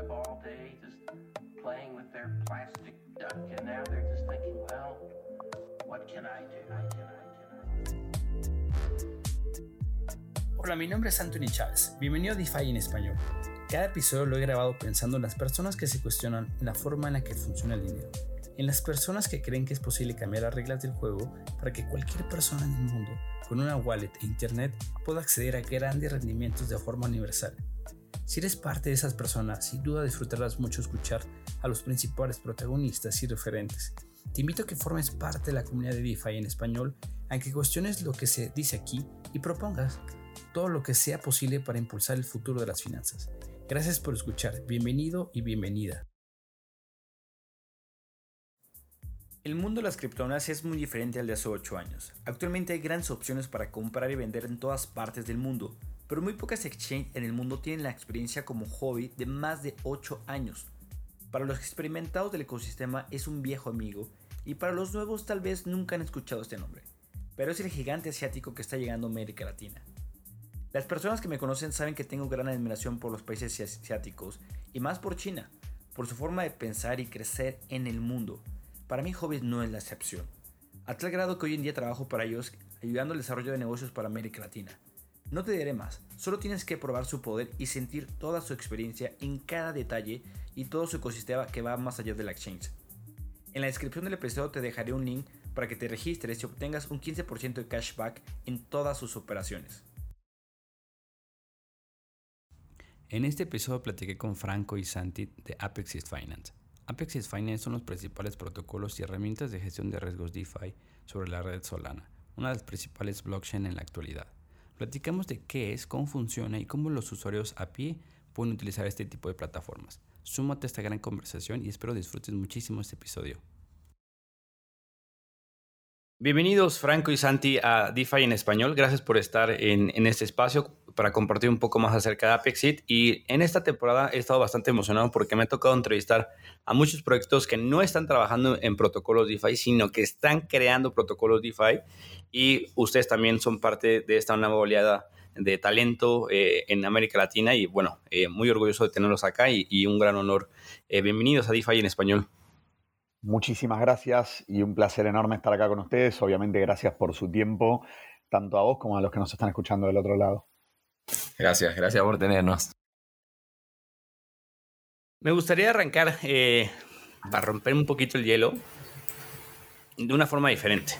web all day just playing with their plastic duck, and now they're just thinking, well, what can I do? I can, I can, Hola, mi nombre es Anthony Chávez. Bienvenido a DeFi en español. Cada episodio lo he grabado pensando en las personas que se cuestionan la forma en la que funciona el dinero, en las personas que creen que es posible cambiar las reglas del juego para que cualquier persona en el mundo con una wallet e internet pueda acceder a grandes rendimientos de forma universal. Si eres parte de esas personas, sin duda disfrutarás mucho escuchar a los principales protagonistas y referentes. Te invito a que formes parte de la comunidad de DeFi en español, a que cuestiones lo que se dice aquí y propongas todo lo que sea posible para impulsar el futuro de las finanzas. Gracias por escuchar, bienvenido y bienvenida. El mundo de las criptomonedas es muy diferente al de hace 8 años. Actualmente hay grandes opciones para comprar y vender en todas partes del mundo, pero muy pocas exchanges en el mundo tienen la experiencia como hobby de más de 8 años. Para los experimentados del ecosistema es un viejo amigo y para los nuevos tal vez nunca han escuchado este nombre, pero es el gigante asiático que está llegando a América Latina. Las personas que me conocen saben que tengo gran admiración por los países asiáticos y más por China, por su forma de pensar y crecer en el mundo. Para mí Hobbit no es la excepción, a tal grado que hoy en día trabajo para ellos ayudando al desarrollo de negocios para América Latina. No te diré más, solo tienes que probar su poder y sentir toda su experiencia en cada detalle y todo su ecosistema que va más allá de la exchange. En la descripción del episodio te dejaré un link para que te registres y obtengas un 15% de cashback en todas sus operaciones. En este episodio platiqué con Franco y Santi de Apexis Finance. Apexis Finance son los principales protocolos y herramientas de gestión de riesgos DeFi sobre la red Solana, una de las principales blockchain en la actualidad. Platicamos de qué es, cómo funciona y cómo los usuarios a pie pueden utilizar este tipo de plataformas. Súmate a esta gran conversación y espero disfrutes muchísimo este episodio. Bienvenidos Franco y Santi a DeFi en español. Gracias por estar en, en, este espacio para compartir un poco más acerca de Apexit. Y en esta temporada he estado bastante emocionado porque me ha tocado entrevistar a muchos proyectos que no están trabajando en protocolos DeFi, sino que están creando protocolos DeFi. Y ustedes también son parte de esta nueva oleada de talento eh, en América Latina. Y bueno, eh, muy orgulloso de tenerlos acá y, y un gran honor. Eh, bienvenidos a DeFi en español. Muchísimas gracias y un placer enorme estar acá con ustedes. Obviamente gracias por su tiempo, tanto a vos como a los que nos están escuchando del otro lado. Gracias, gracias por tenernos. Me gustaría arrancar eh, para romper un poquito el hielo de una forma diferente.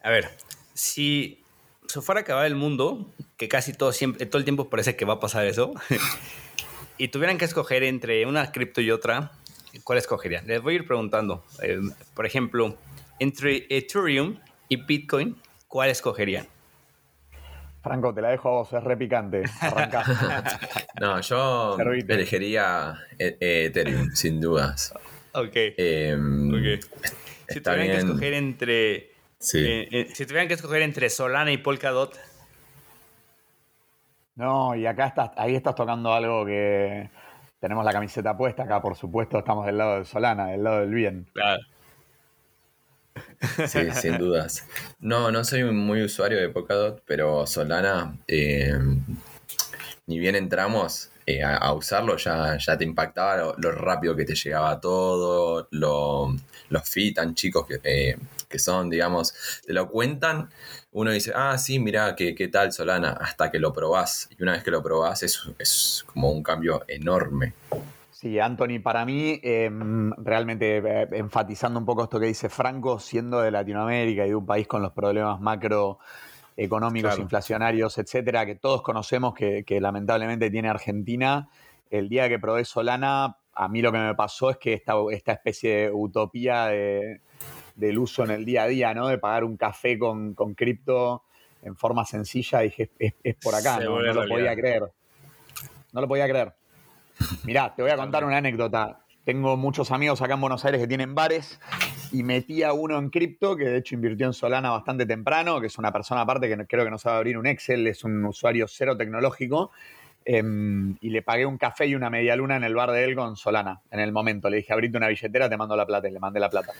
A ver, si se fuera a acabar el mundo, que casi todo, siempre, todo el tiempo parece que va a pasar eso, y tuvieran que escoger entre una cripto y otra, ¿cuál escogerían? Les voy a ir preguntando. Eh, por ejemplo, entre Ethereum y Bitcoin, ¿cuál escogerían? Franco, te la dejo a vos, es re picante. no, yo Servite. elegiría Ethereum, sin dudas. Ok. Eh, okay. Si tuvieran bien. que escoger entre. Sí. Eh, eh, si tuvieran que escoger entre Solana y Polkadot. No, y acá estás, ahí estás tocando algo que tenemos la camiseta puesta acá, por supuesto, estamos del lado de Solana, del lado del bien. Claro. Sí, sin dudas. No, no soy muy usuario de Polkadot, pero Solana, eh, ni bien entramos eh, a, a, usarlo, ya, ya te impactaba lo, lo, rápido que te llegaba todo, lo, los fees tan chicos que, eh, que, son, digamos, te lo cuentan. Uno dice, ah, sí, mira, ¿qué, qué tal Solana, hasta que lo probás. Y una vez que lo probás, es, es como un cambio enorme. Sí, Anthony, para mí, eh, realmente eh, enfatizando un poco esto que dice Franco, siendo de Latinoamérica y de un país con los problemas macroeconómicos, claro. inflacionarios, etcétera, que todos conocemos que, que, lamentablemente tiene Argentina, el día que probé Solana, a mí lo que me pasó es que esta, esta especie de utopía de, del uso en el día a día, ¿no? De pagar un café con, con cripto en forma sencilla, dije, es, es por acá, ¿no? no lo podía creer. No lo podía creer. Mirá, te voy a contar una anécdota. Tengo muchos amigos acá en Buenos Aires que tienen bares y metí a uno en cripto, que de hecho invirtió en Solana bastante temprano, que es una persona aparte que creo que no sabe abrir un Excel, es un usuario cero tecnológico. Eh, y le pagué un café y una media luna en el bar de él con Solana en el momento. Le dije, abrite una billetera, te mando la plata y le mandé la plata.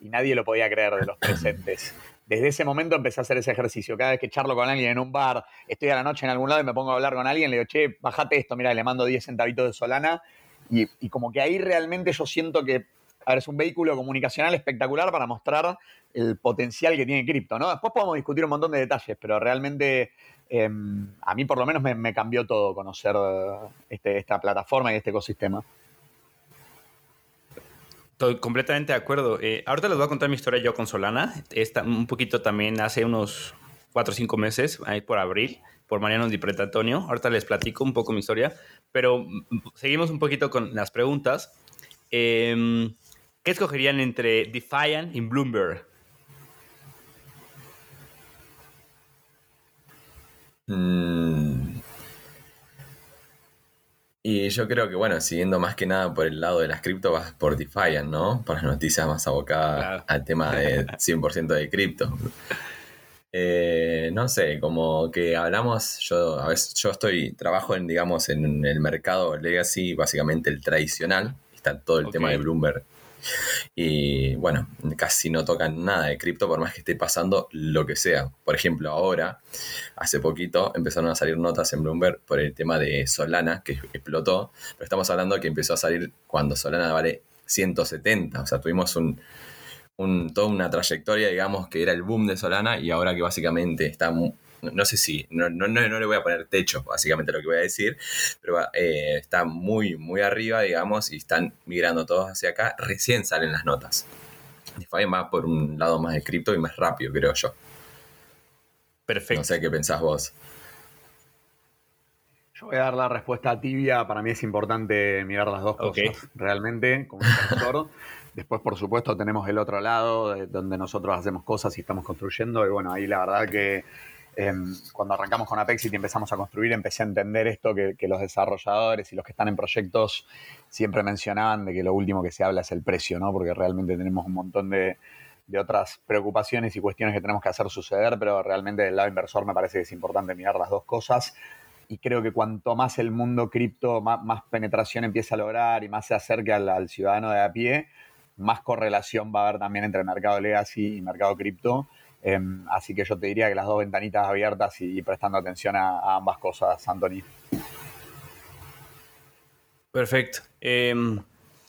Y nadie lo podía creer de los presentes. Desde ese momento empecé a hacer ese ejercicio. Cada vez que charlo con alguien en un bar, estoy a la noche en algún lado y me pongo a hablar con alguien, le digo, che, bajate esto, mira, le mando 10 centavitos de Solana y como que ahí realmente yo siento que a es un vehículo comunicacional espectacular para mostrar el potencial que tiene cripto, ¿no? Después podemos discutir un montón de detalles, pero realmente em, a mí por lo menos me, cambió todo conocer este, esta plataforma y este ecosistema. Estoy completamente de acuerdo. Eh, ahorita les voy a contar mi historia yo con Solana. Esta, un poquito también hace unos cuatro o cinco meses, ahí por abril, por Mariano Di Antonio. Ahorita les platico un poco mi historia, pero mm, seguimos un poquito con las preguntas. Eh, ¿Qué escogerían entre Defiant y Bloomberg? Mm. Y yo creo que, bueno, siguiendo más que nada por el lado de las cripto, vas por Defiant, ¿no? Por las noticias más abocadas al tema de 100% de cripto. Eh, no sé, como que hablamos, yo a veces yo estoy, trabajo en, digamos, en el mercado legacy, básicamente el tradicional, está todo el tema de Bloomberg y bueno, casi no tocan nada de cripto por más que esté pasando lo que sea. Por ejemplo, ahora, hace poquito, empezaron a salir notas en Bloomberg por el tema de Solana, que explotó, pero estamos hablando que empezó a salir cuando Solana vale 170. O sea, tuvimos un, un, toda una trayectoria, digamos, que era el boom de Solana y ahora que básicamente está no sé si, no, no, no, le voy a poner techo, básicamente lo que voy a decir, pero eh, está muy, muy arriba, digamos, y están migrando todos hacia acá, recién salen las notas. DeFi va por un lado más de cripto y más rápido, creo yo. Perfecto. No sé qué pensás vos. Yo voy a dar la respuesta tibia. Para mí es importante mirar las dos cosas realmente como inversor. Después, por supuesto, tenemos el otro lado, donde nosotros hacemos cosas y estamos construyendo. Y bueno, ahí la verdad que Em, cuando arrancamos con Apexit y empezamos a construir, empecé a entender esto que, los desarrolladores y los que están en proyectos siempre mencionaban de que lo último que se habla es el precio, ¿no? Porque realmente tenemos un montón de, otras preocupaciones y cuestiones que tenemos que hacer suceder, pero realmente del lado inversor me parece que es importante mirar las dos cosas. Y creo que cuanto más el mundo cripto, más, penetración empieza a lograr y más se acerque al, al ciudadano de a pie, más correlación va a haber también entre mercado legacy y mercado cripto. Em, así que yo te diría que las dos ventanitas abiertas y, prestando atención a, ambas cosas, Anthony. Perfecto. Em,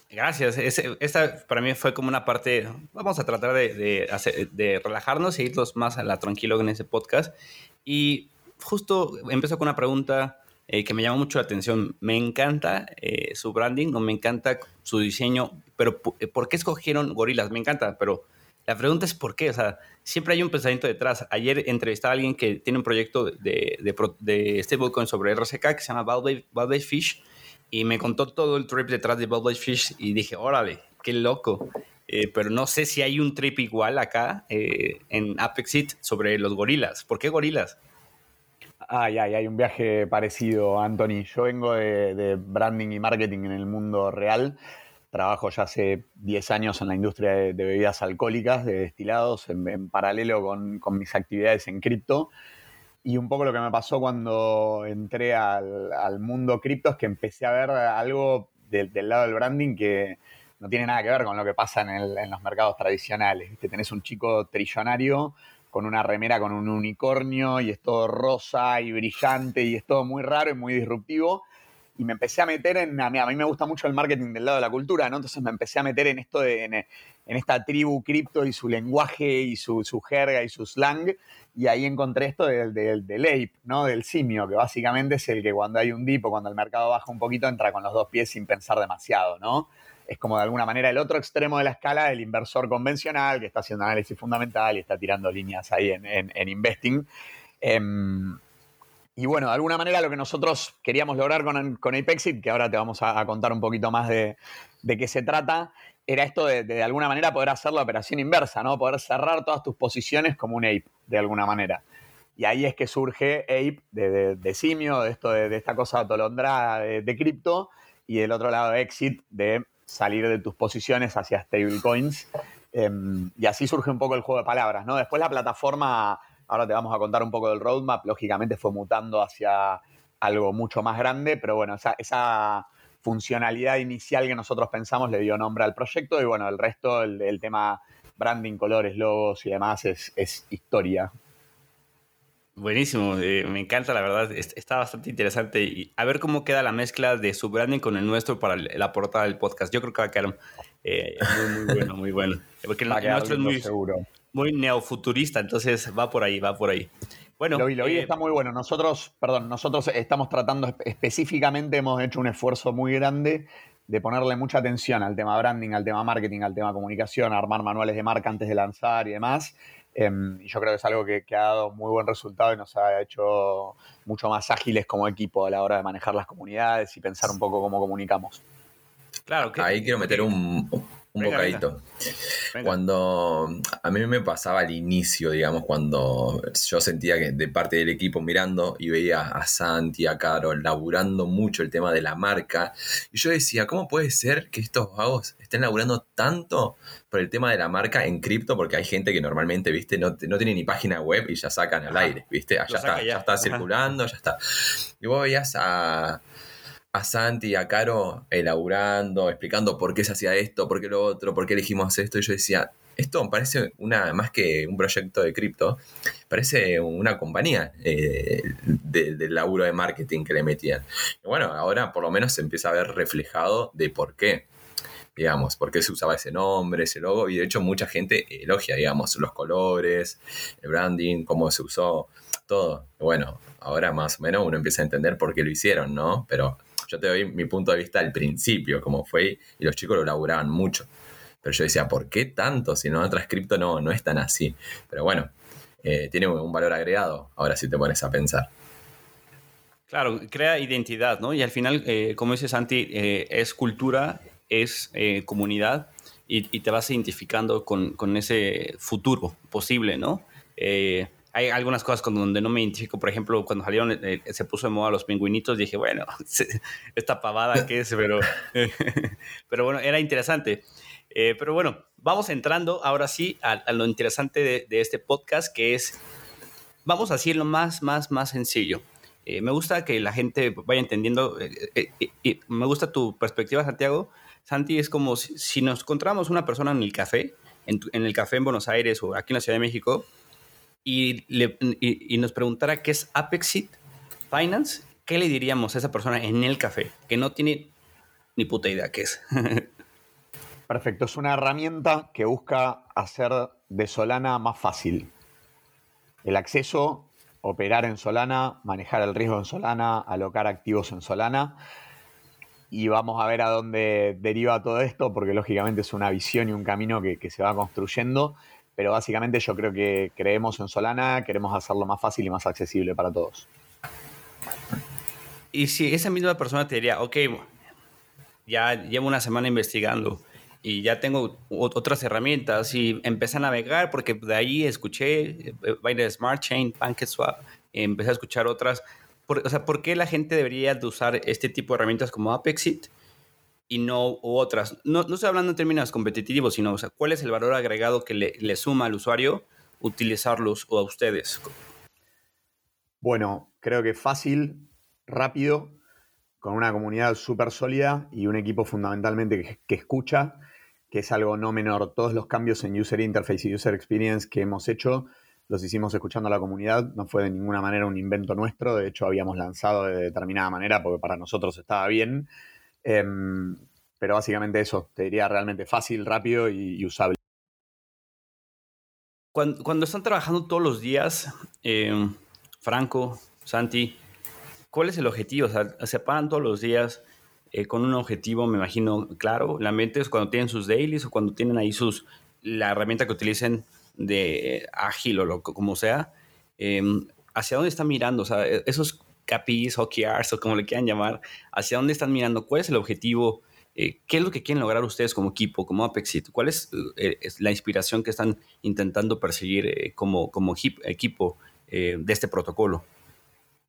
gracias. esta para mí fue como una parte. Vamos a tratar de, relajarnos e irnos más a la tranquilo en ese podcast. Y justo empezó con una pregunta eh, que me llamó mucho la atención. Me encanta eh, su branding, o me encanta su diseño, pero ¿por qué escogieron gorilas? Me encanta, pero la pregunta es por qué, o sea, siempre hay un pensamiento detrás. Ayer entrevisté a alguien que tiene un proyecto de, de, de stablecoin sobre RSK que se llama Bald Fish y me contó todo el trip detrás de Bald Fish y dije, órale, qué loco. Eh, pero no sé si hay un trip igual acá eh, en Apexit sobre los gorilas. ¿Por qué gorilas? Ay, ay, hay un viaje parecido, Anthony. Yo vengo de branding y marketing en el mundo real Trabajo ya hace 10 años en la industria de, bebidas alcohólicas, de destilados, en, paralelo con, mis actividades en cripto. Y un poco lo que me pasó cuando entré al, mundo cripto es que empecé a ver algo del lado del branding que no tiene nada que ver con lo que pasa en, los mercados tradicionales. Que Tenés un chico trillonario con una remera con un unicornio y es todo rosa y brillante y es todo muy raro y muy disruptivo y me empecé a meter en, a mí, a mí, me gusta mucho el marketing del lado de la cultura, ¿no? Entonces me empecé a meter en esto, de, en, esta tribu cripto y su lenguaje y su, su, jerga y su slang, y ahí encontré esto del, del, del, ape, ¿no? Del simio, que básicamente es el que cuando hay un dip o cuando el mercado baja un poquito entra con los dos pies sin pensar demasiado, ¿no? Es como de alguna manera el otro extremo de la escala del inversor convencional que está haciendo análisis fundamental y está tirando líneas ahí en, en investing. Em, y bueno, de alguna manera lo que nosotros queríamos lograr con, con Apexit, que ahora te vamos a, contar un poquito más de, qué se trata, era esto de, de, alguna manera poder hacer la operación inversa, ¿no? Poder cerrar todas tus posiciones como un ape, de alguna manera. Y ahí es que surge ape de, simio, de, esto, de, esta cosa atolondrada de, cripto, y del otro lado exit de salir de tus posiciones hacia stablecoins. Em, y así surge un poco el juego de palabras, ¿no? Después la plataforma Ahora te vamos a contar un poco del roadmap. Lógicamente fue mutando hacia algo mucho más grande, pero bueno, esa, funcionalidad inicial que nosotros pensamos le dio nombre al proyecto y bueno, el resto, el, tema branding, colores, logos y demás es, historia. Buenísimo, eh, me encanta, la verdad, está bastante interesante. Y a ver cómo queda la mezcla de su branding con el nuestro para la portada del podcast. Yo creo que va a quedar eh, muy, muy bueno, muy bueno. Porque el, nuestro es muy, seguro. Muy neofuturista, entonces va por ahí, va por ahí. Bueno, lo vi, lo vi, eh, está muy bueno. Nosotros, perdón, nosotros estamos tratando específicamente, hemos hecho un esfuerzo muy grande de ponerle mucha atención al tema branding, al tema marketing, al tema comunicación, armar manuales de marca antes de lanzar y demás. Em, y yo creo que es algo que, ha dado muy buen resultado y nos ha hecho mucho más ágiles como equipo a la hora de manejar las comunidades y pensar un poco cómo comunicamos. Claro, que, Ahí quiero meter un, un bocadito. Cuando a mí me pasaba al inicio, digamos, cuando yo sentía que de parte del equipo mirando y veía a Santi, a Caro, laburando mucho el tema de la marca, y yo decía, ¿cómo puede ser que estos vagos estén laburando tanto por el tema de la marca en cripto? Porque hay gente que normalmente, viste, no, no tiene ni página web y ya sacan al aire, viste, allá está, ya. está circulando, ya está. Y vos veías a a Santi y a Caro elaborando, explicando por qué se hacía esto, por qué lo otro, por qué elegimos esto. Y yo decía, esto parece una, más que un proyecto de cripto, parece una compañía eh, del laburo de marketing que le metían. Y bueno, ahora por lo menos se empieza a ver reflejado de por qué, digamos, por qué se usaba ese nombre, ese logo, y de hecho mucha gente elogia, digamos, los colores, el branding, cómo se usó, todo. bueno, ahora más o menos uno empieza a entender por qué lo hicieron, ¿no? Pero yo te doy mi punto de vista al principio, como fue, y los chicos lo laburaban mucho. Pero yo decía, ¿por qué tanto? Si no, otras cripto no, no es tan así. Pero bueno, eh, tiene un valor agregado, ahora si te pones a pensar. Claro, crea identidad, ¿no? Y al final, eh, como dice Santi, eh, es cultura, es comunidad y, te vas identificando con, con, ese futuro posible, ¿no? Hay algunas cosas donde no me identifico. Por ejemplo, cuando salieron, eh, se puso de moda los pingüinitos, dije, bueno, esta pavada que es, pero, pero bueno, era interesante. Eh, pero bueno, vamos entrando ahora sí a, lo interesante de, este podcast, que es, vamos a decirlo más, más, más sencillo. Eh, me gusta que la gente vaya entendiendo, y me gusta tu perspectiva, Santiago. Santi, es como si, nos encontramos una persona en el café, en el café en Buenos Aires o aquí en la Ciudad de México, y, le, y, nos preguntara qué es Apexit Finance, ¿qué le diríamos a esa persona en el café que no tiene ni puta idea qué es? Perfecto, es una herramienta que busca hacer de Solana más fácil. El acceso, operar en Solana, manejar el riesgo en Solana, alocar activos en Solana. Y vamos a ver a dónde deriva todo esto, porque lógicamente es una visión y un camino que, que se va construyendo pero básicamente yo creo que creemos en Solana, queremos hacerlo más fácil y más accesible para todos. Y si esa misma persona te diría, ok, ya llevo una semana investigando y ya tengo otras herramientas y empecé a navegar porque de ahí escuché eh, Binance Smart Chain, PancakeSwap, empecé a escuchar otras. o sea, ¿por qué la gente debería de usar este tipo de herramientas como Apexit? Y no otras. No, no estoy hablando en términos competitivos, sino, o sea, ¿cuál es el valor agregado que le, suma al usuario utilizarlos o a ustedes? Bueno, creo que fácil, rápido, con una comunidad súper sólida y un equipo fundamentalmente que, escucha, que es algo no menor. Todos los cambios en user interface y user experience que hemos hecho los hicimos escuchando a la comunidad, no fue de ninguna manera un invento nuestro, de hecho habíamos lanzado de determinada manera porque para nosotros estaba bien Em, pero básicamente eso, te diría realmente fácil, rápido y, usable. Cuando, están trabajando todos los días, em, Franco, Santi, ¿cuál es el objetivo? O sea, se paran todos los días eh, con un objetivo, me imagino, claro. La mente es cuando tienen sus dailies o cuando tienen ahí sus, la herramienta que utilicen de ágil o lo como sea. Em, ¿Hacia dónde están mirando? O sea, e, esos KPIs, OKRs o como le quieran llamar, hacia dónde están mirando, cuál es el objetivo, eh, qué es lo que quieren lograr ustedes como equipo, como Apexit, cuál es, eh, la inspiración que están intentando perseguir eh, como, equipo de este protocolo.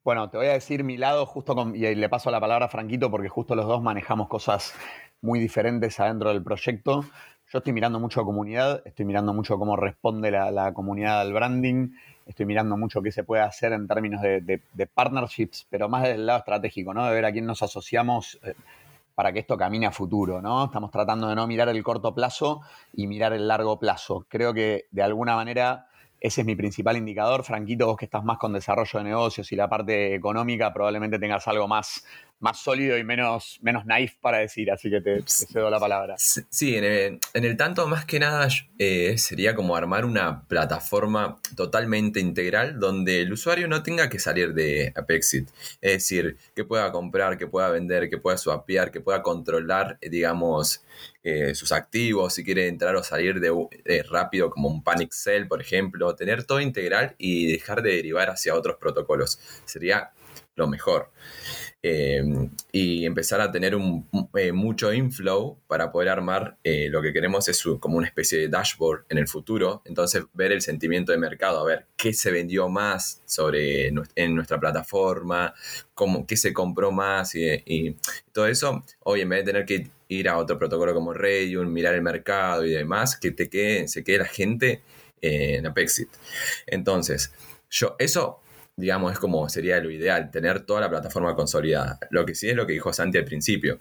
Bueno, te voy a decir mi lado justo y le paso la palabra a Franquito porque justo los dos manejamos cosas muy diferentes adentro del proyecto. Yo estoy mirando mucho a comunidad, estoy mirando mucho cómo responde la comunidad al branding, estoy mirando mucho qué se puede hacer en términos de, partnerships, pero más desde el lado estratégico, ¿no? De ver a quién nos asociamos eh, para que esto camine a futuro, ¿no? Estamos tratando de no mirar el corto plazo y mirar el largo plazo. Creo que de alguna manera ese es mi principal indicador. Franquito, vos que estás más con desarrollo de negocios y la parte económica, probablemente tengas algo más, más sólido y menos, menos naif para decir, así que te, cedo la palabra. Sí, en el, tanto, más que nada, eh, sería como armar una plataforma totalmente integral donde el usuario no tenga que salir de Apexit. Es decir, que pueda comprar, que pueda vender, que pueda swapear, que pueda controlar, digamos, eh, sus activos, si quiere entrar o salir de, eh, rápido como un Panic Cell, por ejemplo, tener todo integral y dejar de derivar hacia otros protocolos. Sería lo mejor. Em, y empezar a tener un, eh, mucho inflow para poder armar eh, lo que queremos es como una especie de dashboard en el futuro. Entonces, ver el sentimiento de mercado, a ver qué se vendió más sobre en nuestra plataforma, cómo, qué se compró más y, todo eso. Hoy, en vez de tener que ir a otro protocolo como Radium, mirar el mercado y demás, que te quede, se quede la gente en Apexit. Entonces, yo, eso digamos, es como sería lo ideal, tener toda la plataforma consolidada. Lo que sí es lo que dijo Santi al principio.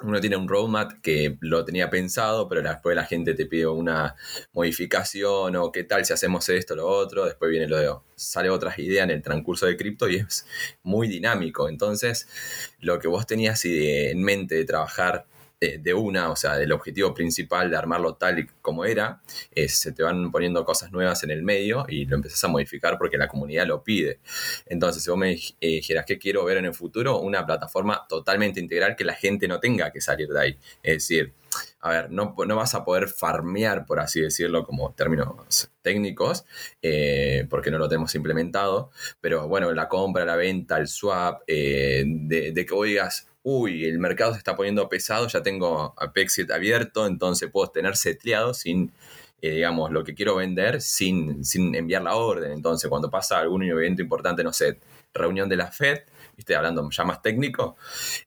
Uno tiene un roadmap que lo tenía pensado, pero después la gente te pide una modificación o qué tal si hacemos esto, lo otro. Después viene lo de, sale otras ideas en el transcurso de cripto y es muy dinámico. Entonces, lo que vos tenías en mente de trabajar de, una, o sea, del objetivo principal de armarlo tal y como era, es, se te van poniendo cosas nuevas en el medio y lo empezás a modificar porque la comunidad lo pide. Entonces, si vos me eh, dijeras que quiero ver en el futuro, una plataforma totalmente integral que la gente no tenga que salir de ahí. Es decir, a ver, no, no vas a poder farmear, por así decirlo, como términos técnicos, eh, porque no lo tenemos implementado, pero bueno, la compra, la venta, el swap, eh, de, que oigas, uy, el mercado se está poniendo pesado, ya tengo Apexit abierto, entonces puedo tener setleado sin, eh, digamos, lo que quiero vender sin, sin enviar la orden. Entonces, cuando pasa algún evento importante, no sé, reunión de la FED, estoy hablando ya más técnico,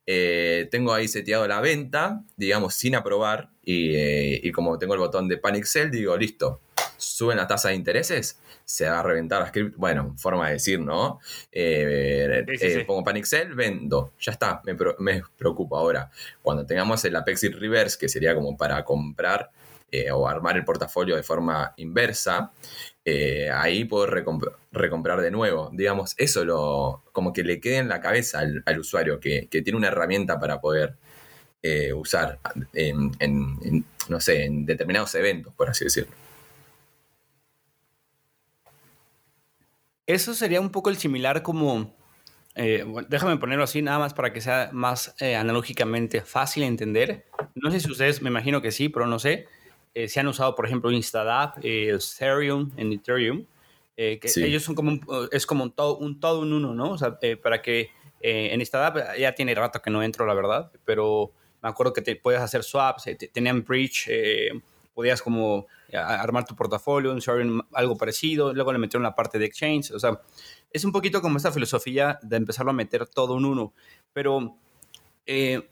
eh, tengo ahí seteado la venta, digamos, sin aprobar, y, eh, y como tengo el botón de Panic Sell, digo, listo, suben las tasas de intereses, se va a reventar la script. Bueno, forma de decir, ¿no? Eh, eh, pongo Panic Cell, vendo. Ya está, me, me, preocupa. Ahora, cuando tengamos el Apexit Reverse, que sería como para comprar eh, o armar el portafolio de forma inversa, ahí puedo recomprar de nuevo. Digamos, eso lo, como que le quede en la cabeza al, usuario, que, tiene una herramienta para poder usar en, no sé, en determinados eventos, por así decirlo. Eso sería un poco el similar como, eh, déjame ponerlo así nada más para que sea más eh, analógicamente fácil de entender. No sé si ustedes, me imagino que sí, pero no sé. Eh, se han usado, por ejemplo, Instadap, Ethereum en Ethereum, que ellos son como un, es como un todo, un todo un uno, ¿no? O sea, para que en Instadap ya tiene rato que no entro, la verdad, pero me acuerdo que te puedes hacer swaps, tenían bridge, podías como armar tu portafolio, un algo parecido, luego le metieron la parte de exchange, o sea, es un poquito como esta filosofía de empezarlo a meter todo en uno, pero eh,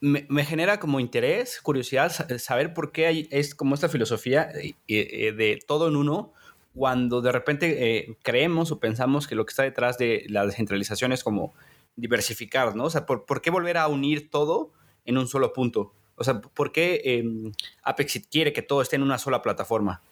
me, genera como interés, curiosidad, saber por qué hay, es como esta filosofía eh, eh, de todo en uno, cuando de repente creemos o pensamos que lo que está detrás de la descentralización es como diversificar, ¿no? O sea, ¿por, ¿por qué volver a unir todo en un solo punto? O sea, ¿por qué eh, Apexit quiere que todo esté en una sola plataforma?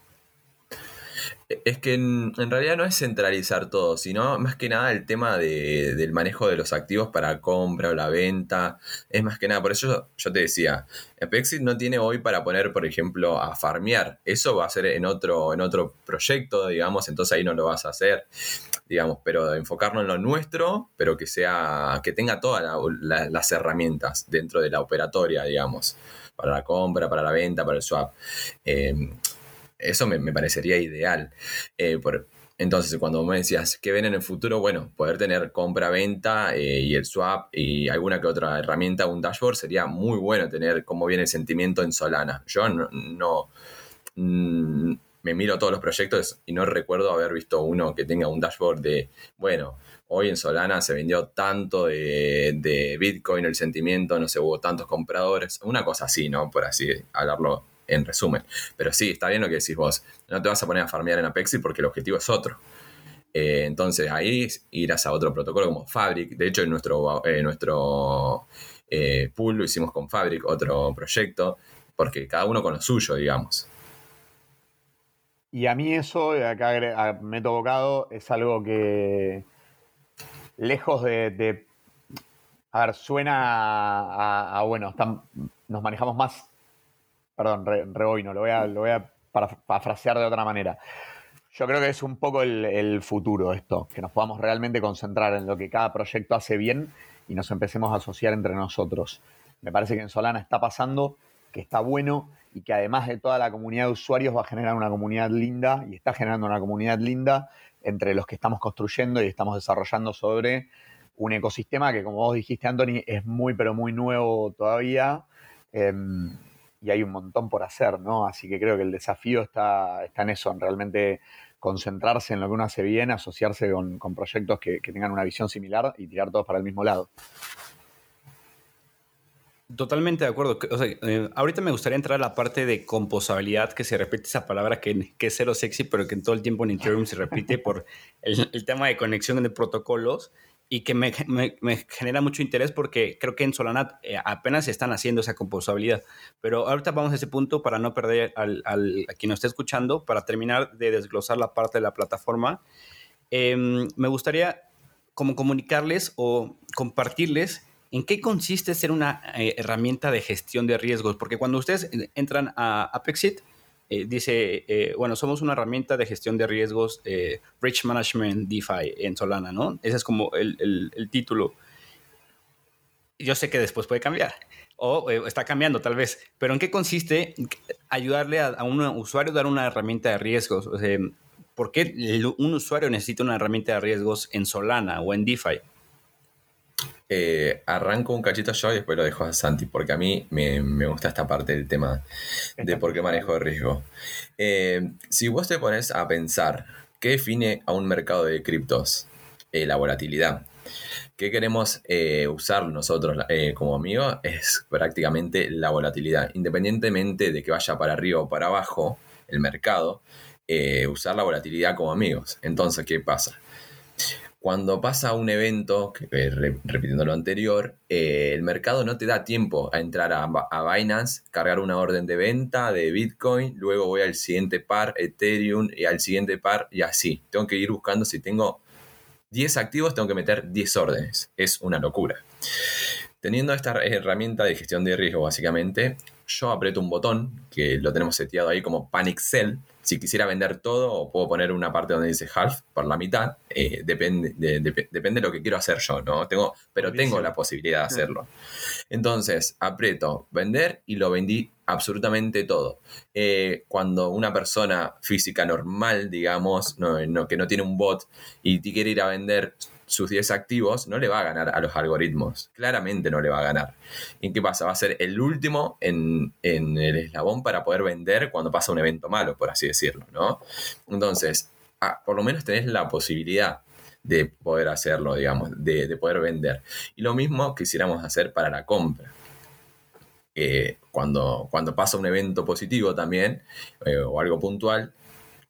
Es que en, realidad no es centralizar todo, sino más que nada el tema del manejo de los activos para compra o la venta. Es más que nada, por eso yo, te decía, Apexit no tiene hoy para poner, por ejemplo, a farmear. Eso va a ser en otro, en otro proyecto, digamos, entonces ahí no lo vas a hacer, digamos, pero enfocarnos en lo nuestro, pero que sea, que tenga todas las herramientas dentro de la operatoria, digamos, para la compra, para la venta, para el swap. Eh, eso me, parecería ideal. Eh, entonces, cuando me decías que ven en el futuro, bueno, poder tener compra-venta eh, y el swap y alguna que otra herramienta, un dashboard, sería muy bueno tener cómo viene el sentimiento en Solana. Yo no, mm, me miro todos los proyectos y no recuerdo haber visto uno que tenga un dashboard de, bueno, hoy en Solana se vendió tanto de, de Bitcoin, el sentimiento, no sé, hubo tantos compradores, una cosa así, ¿no? Por así hablarlo en resumen. Pero sí, está bien lo que decís vos. No te vas a poner a farmear en Apexi porque el objetivo es otro. Eh, entonces ahí irás a otro protocolo como Fabric. De hecho, en nuestro, eh, nuestro eh, pool lo hicimos con Fabric, otro proyecto, porque cada uno con lo suyo, digamos. Y a mí eso, acá meto bocado, es algo que lejos de, a ver, suena a, bueno, nos manejamos más, perdón, re, no lo voy a, lo voy a parafrasear de otra manera. Yo creo que es un poco el, futuro esto, que nos podamos realmente concentrar en lo que cada proyecto hace bien y nos empecemos a asociar entre nosotros. Me parece que en Solana está pasando, que está bueno y que además de toda la comunidad de usuarios va a generar una comunidad linda y está generando una comunidad linda entre los que estamos construyendo y estamos desarrollando sobre un ecosistema que, como vos dijiste, Anthony, es muy, pero muy nuevo todavía. Em, y hay un montón por hacer, ¿no? Así que creo que el desafío está, está en eso, en realmente concentrarse en lo que uno hace bien, asociarse con, proyectos que, tengan una visión similar y tirar todos para el mismo lado. Totalmente de acuerdo. Eh, ahorita me gustaría entrar a la parte de composabilidad, que se repite esa palabra que, que, es cero sexy, pero que en todo el tiempo en Ethereum se repite por el, el tema de conexión de protocolos y que me, genera mucho interés porque creo que en Solana eh, apenas están haciendo esa composabilidad. Pero ahorita vamos a ese punto para no perder al, a quien nos esté escuchando, para terminar de desglosar la parte de la plataforma. Em, me gustaría como comunicarles o compartirles en qué consiste ser una eh, herramienta de gestión de riesgos, porque cuando ustedes entran a Apexit, eh, dice, eh, bueno, somos una herramienta de gestión de riesgos, eh, Rich Management DeFi en Solana, ¿no? Ese es como el, título. Yo sé que después puede cambiar, o está cambiando tal vez, pero ¿en qué consiste ayudarle a, un usuario a dar una herramienta de riesgos? O sea, ¿Por qué un usuario necesita una herramienta de riesgos en Solana o en DeFi? Eh, arranco un cachito yo y después lo dejo a Santi, porque a mí me, gusta esta parte del tema de por qué manejo de riesgo. Eh, si vos te pones a pensar qué define a un mercado de criptos, eh, la volatilidad. ¿Qué queremos usar nosotros como amigos? Es prácticamente la volatilidad. Independientemente de que vaya para arriba o para abajo el mercado, usar la volatilidad como amigos. Entonces, ¿qué pasa? Cuando pasa un evento, repitiendo lo anterior, eh, el mercado no te da tiempo a entrar a, Binance, cargar una orden de venta de Bitcoin, luego voy al siguiente par, Ethereum, y al siguiente par, y así. Tengo que ir buscando si tengo 10 activos, tengo que meter 10 órdenes. Es una locura. Teniendo esta herramienta de gestión de riesgo, básicamente, yo aprieto un botón que lo tenemos seteado ahí como Panic Sell si quisiera vender todo, puedo poner una parte donde dice half por la mitad. Eh, depende, de, depende de lo que quiero hacer yo, ¿no? Tengo, pero tengo la posibilidad de hacerlo. Entonces, aprieto vender y lo vendí absolutamente todo. Eh, cuando una persona física normal, digamos, no, que no tiene un bot y quiere ir a vender sus 10 activos, no le va a ganar a los algoritmos. Claramente no le va a ganar. ¿Y qué pasa? Va a ser el último en, el eslabón para poder vender cuando pasa un evento malo, por así decirlo, ¿no? Entonces, ah, por lo menos tenés la posibilidad de poder hacerlo, digamos, de, poder vender. Y lo mismo quisiéramos hacer para la compra. Eh, cuando, cuando pasa un evento positivo también, eh, o algo puntual,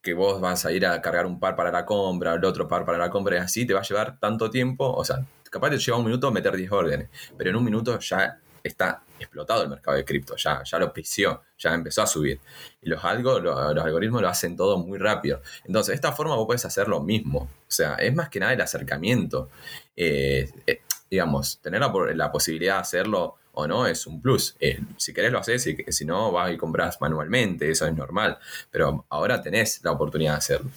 que vos vas a ir a cargar un par para la compra, el otro par para la compra y así, te va a llevar tanto tiempo, o sea, capaz te lleva un minuto meter 10 órdenes, pero en un minuto ya está explotado el mercado de cripto, ya, ya lo pisió, ya empezó a subir. Y los, algo, los, algoritmos lo hacen todo muy rápido. Entonces, de esta forma vos puedes hacer lo mismo. O sea, es más que nada el acercamiento. Eh, eh, digamos, tener la, la posibilidad de hacerlo o no es un plus. Eh, si querés lo haces, y si no vas y compras manualmente, eso es normal. Pero ahora tenés la oportunidad de hacerlo.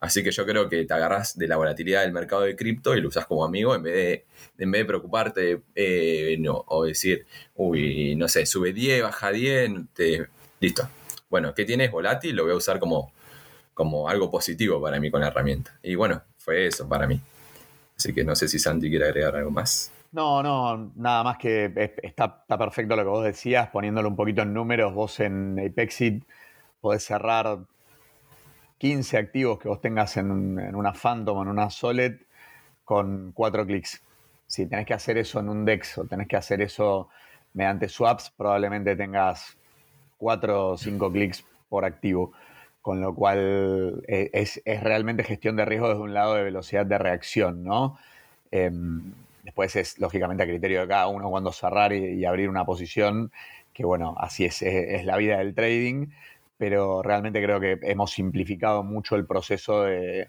Así que yo creo que te agarras de la volatilidad del mercado de cripto y lo usas como amigo en vez de, en vez de preocuparte eh, no, o decir, uy, no sé, sube 10, baja 10, te... listo. Bueno, ¿qué tienes? Volátil, lo voy a usar como, como algo positivo para mí con la herramienta. Y bueno, fue eso para mí. Así que no sé si Santi quiere agregar algo más. No, no, nada más que está, perfecto lo que vos decías, poniéndolo un poquito en números, vos en Apexit podés cerrar 15 activos que vos tengas en, una Phantom o en una Solid con cuatro clics. Si tenés que hacer eso en un DEX o tenés que hacer eso mediante swaps, probablemente tengas cuatro o cinco clics por activo. Con lo cual eh, es, realmente gestión de riesgo desde un lado de velocidad de reacción, ¿no? Em, Después es lógicamente a criterio de cada uno cuando cerrar y, abrir una posición, que bueno, así es, es, la vida del trading, pero realmente creo que hemos simplificado mucho el proceso de,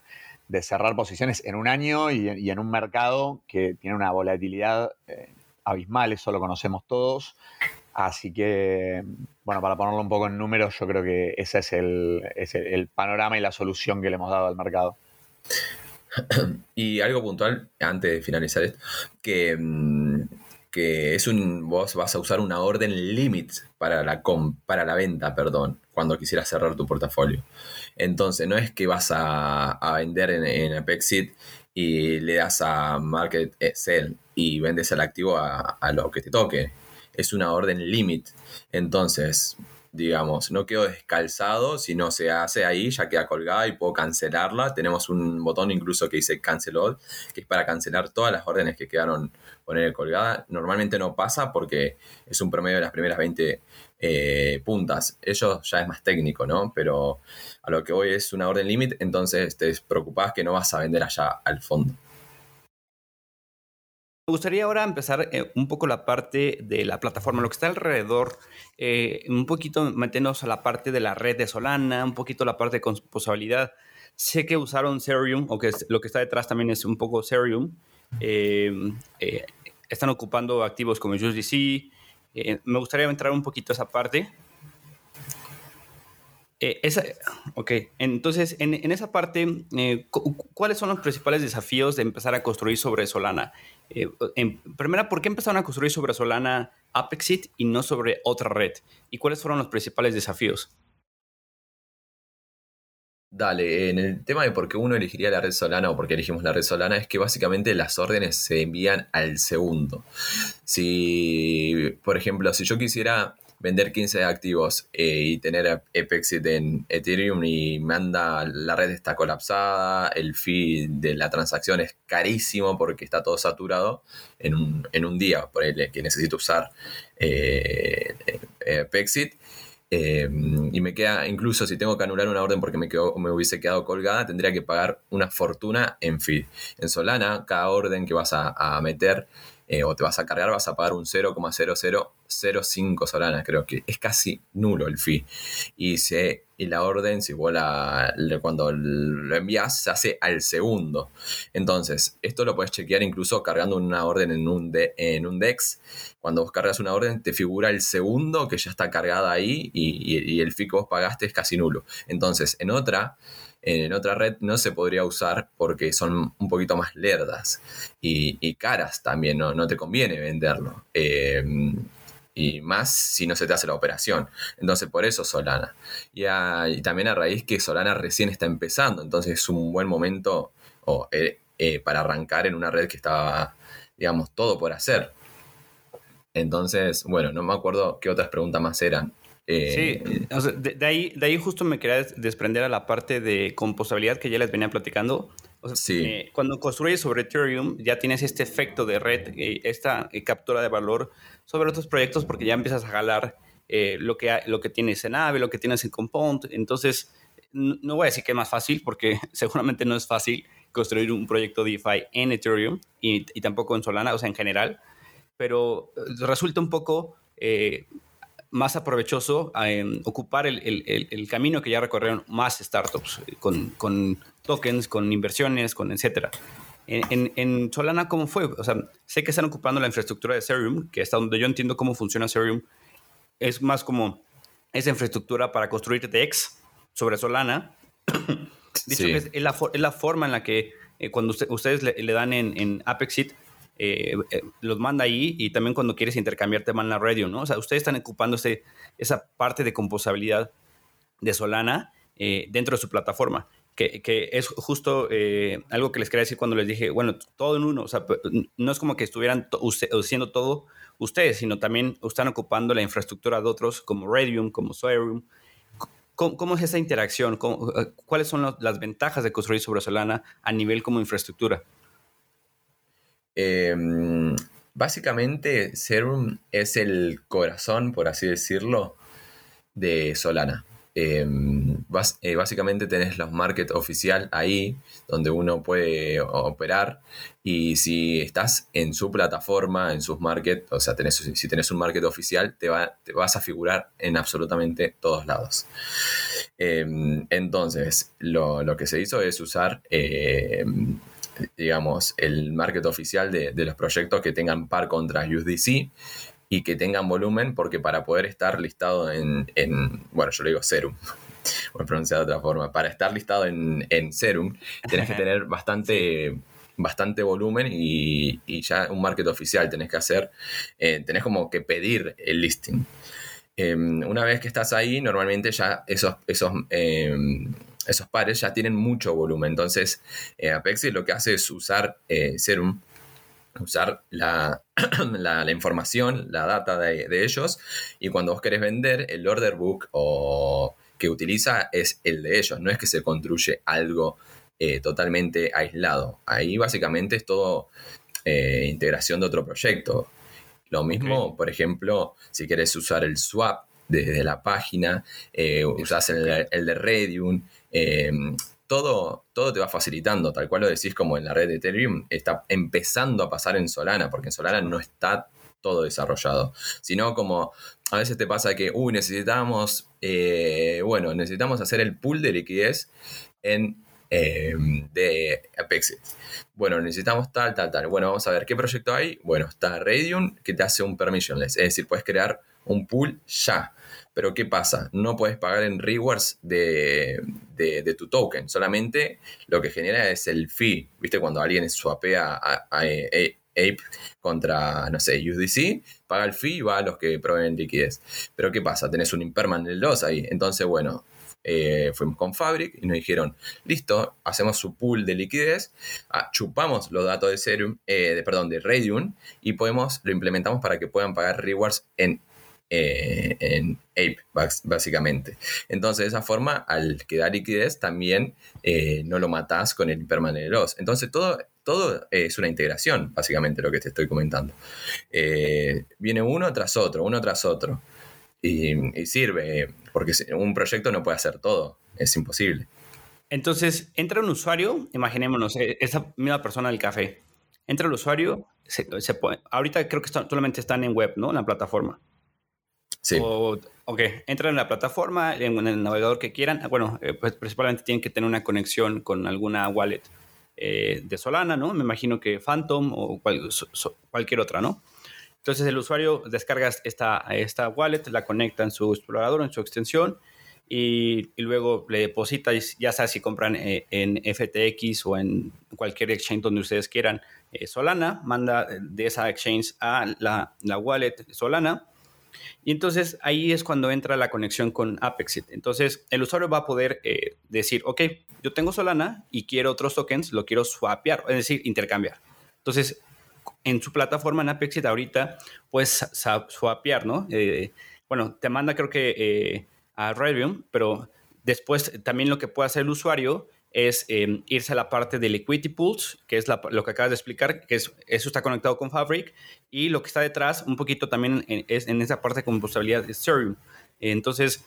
cerrar posiciones en un año y, en un mercado que tiene una volatilidad eh, abismal, eso lo conocemos todos. Así que, bueno, para ponerlo un poco en números, yo creo que ese es el, panorama y la solución que le hemos dado al mercado. Y algo puntual, antes de finalizar esto, que, mm, que es un. Vos vas a usar una orden limit para la, para la venta, perdón, cuando quisieras cerrar tu portafolio. Entonces, no es que vas a, vender en, en Apexit y le das a Market Sell y vendes el activo a, a lo que te toque es una orden limit. Entonces, digamos, no quedo descalzado, si no se hace ahí, ya queda colgada y puedo cancelarla. Tenemos un botón incluso que dice cancel all, que es para cancelar todas las órdenes que quedaron poner colgada. Normalmente no pasa porque es un promedio de las primeras 20 eh, puntas. Eso ya es más técnico, ¿no? Pero a lo que voy es una orden limit, entonces te preocupas que no vas a vender allá al fondo. Me gustaría ahora empezar eh, un poco la parte de la plataforma, lo que está alrededor, eh, un poquito meternos a la parte de la red de Solana, un poquito la parte de composabilidad. Sé que usaron Serium, o que lo que está detrás también es un poco Serium. Eh, están ocupando activos como USDC. me gustaría entrar un poquito a esa parte. ok, entonces en, en esa parte, ¿cuáles son los principales desafíos de empezar a construir sobre Solana? Eh, primera, ¿por qué empezaron a construir sobre Solana Apexit y no sobre otra red? ¿Y cuáles fueron los principales desafíos? Dale, en el tema de por qué uno elegiría la red Solana o por qué elegimos la red Solana es que básicamente las órdenes se envían al segundo. Si, por ejemplo, si yo quisiera vender 15 activos eh, y tener Epexit en Ethereum y manda la red está colapsada, el fee de la transacción es carísimo porque está todo saturado en un, en un día, por el que necesito usar eh, Epexit. Eh, y me queda, incluso si tengo que anular una orden porque me, quedo, me hubiese quedado colgada, tendría que pagar una fortuna en fee. En Solana, cada orden que vas a, meter eh, o te vas a cargar, vas a pagar un 0,0005 Solana, creo que es casi nulo el fee. Y, se, y la orden, si vos la, cuando lo envías, se hace al segundo. Entonces, esto lo puedes chequear incluso cargando una orden en un, en un DEX. Cuando vos cargas una orden, te figura el segundo que ya está cargada ahí y, y el fee que vos pagaste es casi nulo. Entonces, en otra en otra red no se podría usar porque son un poquito más lerdas y, caras también, ¿no? no te conviene venderlo. Em, y más si no se te hace la operación. Entonces, por eso Solana. Y, también a raíz que Solana recién está empezando, entonces es un buen momento eh, eh, para arrancar en una red que estaba, digamos, todo por hacer. Entonces, bueno, no me acuerdo qué otras preguntas más eran. Eh, sí, de, ahí, de ahí justo me quería desprender a la parte de compostabilidad que ya les venía platicando. Sí. Eh, cuando construyes sobre Ethereum ya tienes este efecto de red, eh, esta captura de valor sobre otros proyectos porque ya empiezas a jalar lo, que, lo que tienes en Aave, lo que tienes en Compound. Entonces, no, voy a decir que es más fácil porque seguramente no es fácil construir un proyecto DeFi en Ethereum y, y tampoco en Solana, o sea, en general. Pero resulta un poco más aprovechoso eh, ocupar el, camino que ya recorrieron más startups eh, con, tokens, con inversiones, con etcétera. En, Solana, ¿cómo fue? O sea, sé que están ocupando la infraestructura de Ethereum, que hasta donde yo entiendo cómo funciona Ethereum, es más como esa infraestructura para construir DEX sobre Solana. Dicho que es, la, forma en la que eh, cuando ustedes le, dan en, en Apexit, eh, eh, los manda ahí y también cuando quieres intercambiar te manda radio, ¿no? O sea, ustedes están ocupando esa parte de composabilidad de Solana eh, dentro de su plataforma, que, es justo algo que les quería decir cuando les dije, bueno, todo en uno, o sea, no es como que estuvieran haciendo todo ustedes, sino también están ocupando la infraestructura de otros como Radium, como Soerium. ¿Cómo, es esa interacción? ¿Cuáles son las ventajas de construir sobre Solana a nivel como infraestructura? Em, básicamente, Serum es el corazón, por así decirlo, de Solana. Em, eh, básicamente tenés los market oficial ahí, donde uno puede operar. Y si estás en su plataforma, en sus market, o sea, si tenés un market oficial, te, va, te vas a figurar en absolutamente todos lados. Em, entonces, lo, que se hizo es usar, digamos, el market oficial de, de los proyectos que tengan par contra USDC y que tengan volumen, porque para poder estar listado en, bueno, yo le digo Serum, voy a pronunciar de otra forma, para estar listado en, en Serum, tenés que tener bastante bastante volumen y, ya un market oficial tenés que hacer, eh, tenés como que pedir el listing. Em, una vez que estás ahí, normalmente ya esos, esos, em, esos pares ya tienen mucho volumen. Entonces, eh, Apexi lo que hace es usar eh, Serum usar la, la, información, la data de, ellos, y cuando vos querés vender, el order book o, que utiliza es el de ellos, no es que se construye algo eh, totalmente aislado. Ahí básicamente es todo eh, integración de otro proyecto. Lo mismo, por ejemplo, si querés usar el swap desde la página, eh, usás el, el, de Redium, eh, todo, todo te va facilitando, tal cual lo decís como en la red de Ethereum, está empezando a pasar en Solana, porque en Solana no está todo desarrollado, sino como a veces te pasa que, uy, necesitamos, eh, bueno, necesitamos hacer el pool de liquidez en em, de Apexit. Bueno, necesitamos tal, tal, tal. Bueno, vamos a ver qué proyecto hay. Bueno, está Radium que te hace un permissionless, es decir, puedes crear un pool ya. Pero ¿qué pasa? No puedes pagar en rewards de, tu token. Solamente lo que genera es el fee. ¿Viste? Cuando alguien swapea a, Ape contra, no sé, USDC, paga el fee y va a los que proveen liquidez. Pero ¿qué pasa? Tenés un impermanent loss ahí. Entonces, bueno, eh, fuimos con Fabric y nos dijeron, listo, hacemos su pool de liquidez, ah, chupamos los datos de Serum, eh, de, perdón, de Radium y podemos, lo implementamos para que puedan pagar rewards en eh, en Ape, básicamente. Entonces, de esa forma, al quedar liquidez, también eh, no lo matás con el impermanent loss. Entonces, todo, todo es una integración, básicamente, lo que te estoy comentando. Eh, viene uno tras otro, uno tras otro. Y, sirve, porque un proyecto no puede hacer todo, es imposible. Entonces, entra un usuario, imaginémonos, esa misma persona del café. Entra el usuario, se, ahorita creo que solamente están en web, ¿no? En la plataforma. Sí. O, ok, entran en la plataforma, en, el navegador que quieran. Bueno, eh, pues principalmente tienen que tener una conexión con alguna wallet eh, de Solana, ¿no? Me imagino que Phantom o cualquier otra, ¿no? Entonces el usuario descarga esta, esta wallet, la conecta en su explorador, en su extensión, y, luego le deposita, ya sea si compran eh, en FTX o en cualquier exchange donde ustedes quieran Solana, manda de esa exchange a la, la wallet Solana y entonces ahí es cuando entra la conexión con Apexit. Entonces el usuario va a poder eh, decir, ok, yo tengo Solana y quiero otros tokens, lo quiero swapear, es decir, intercambiar. Entonces, en su plataforma en Apexit ahorita puedes swapear, ¿no? Eh, bueno, te manda creo que eh, a Radium, pero después también lo que puede hacer el usuario es em, irse a la parte de Liquidity Pools, que es lo que acabas de explicar, que es, eso está conectado con Fabric, y lo que está detrás, un poquito también es en esa parte de compostabilidad de Ethereum. Entonces,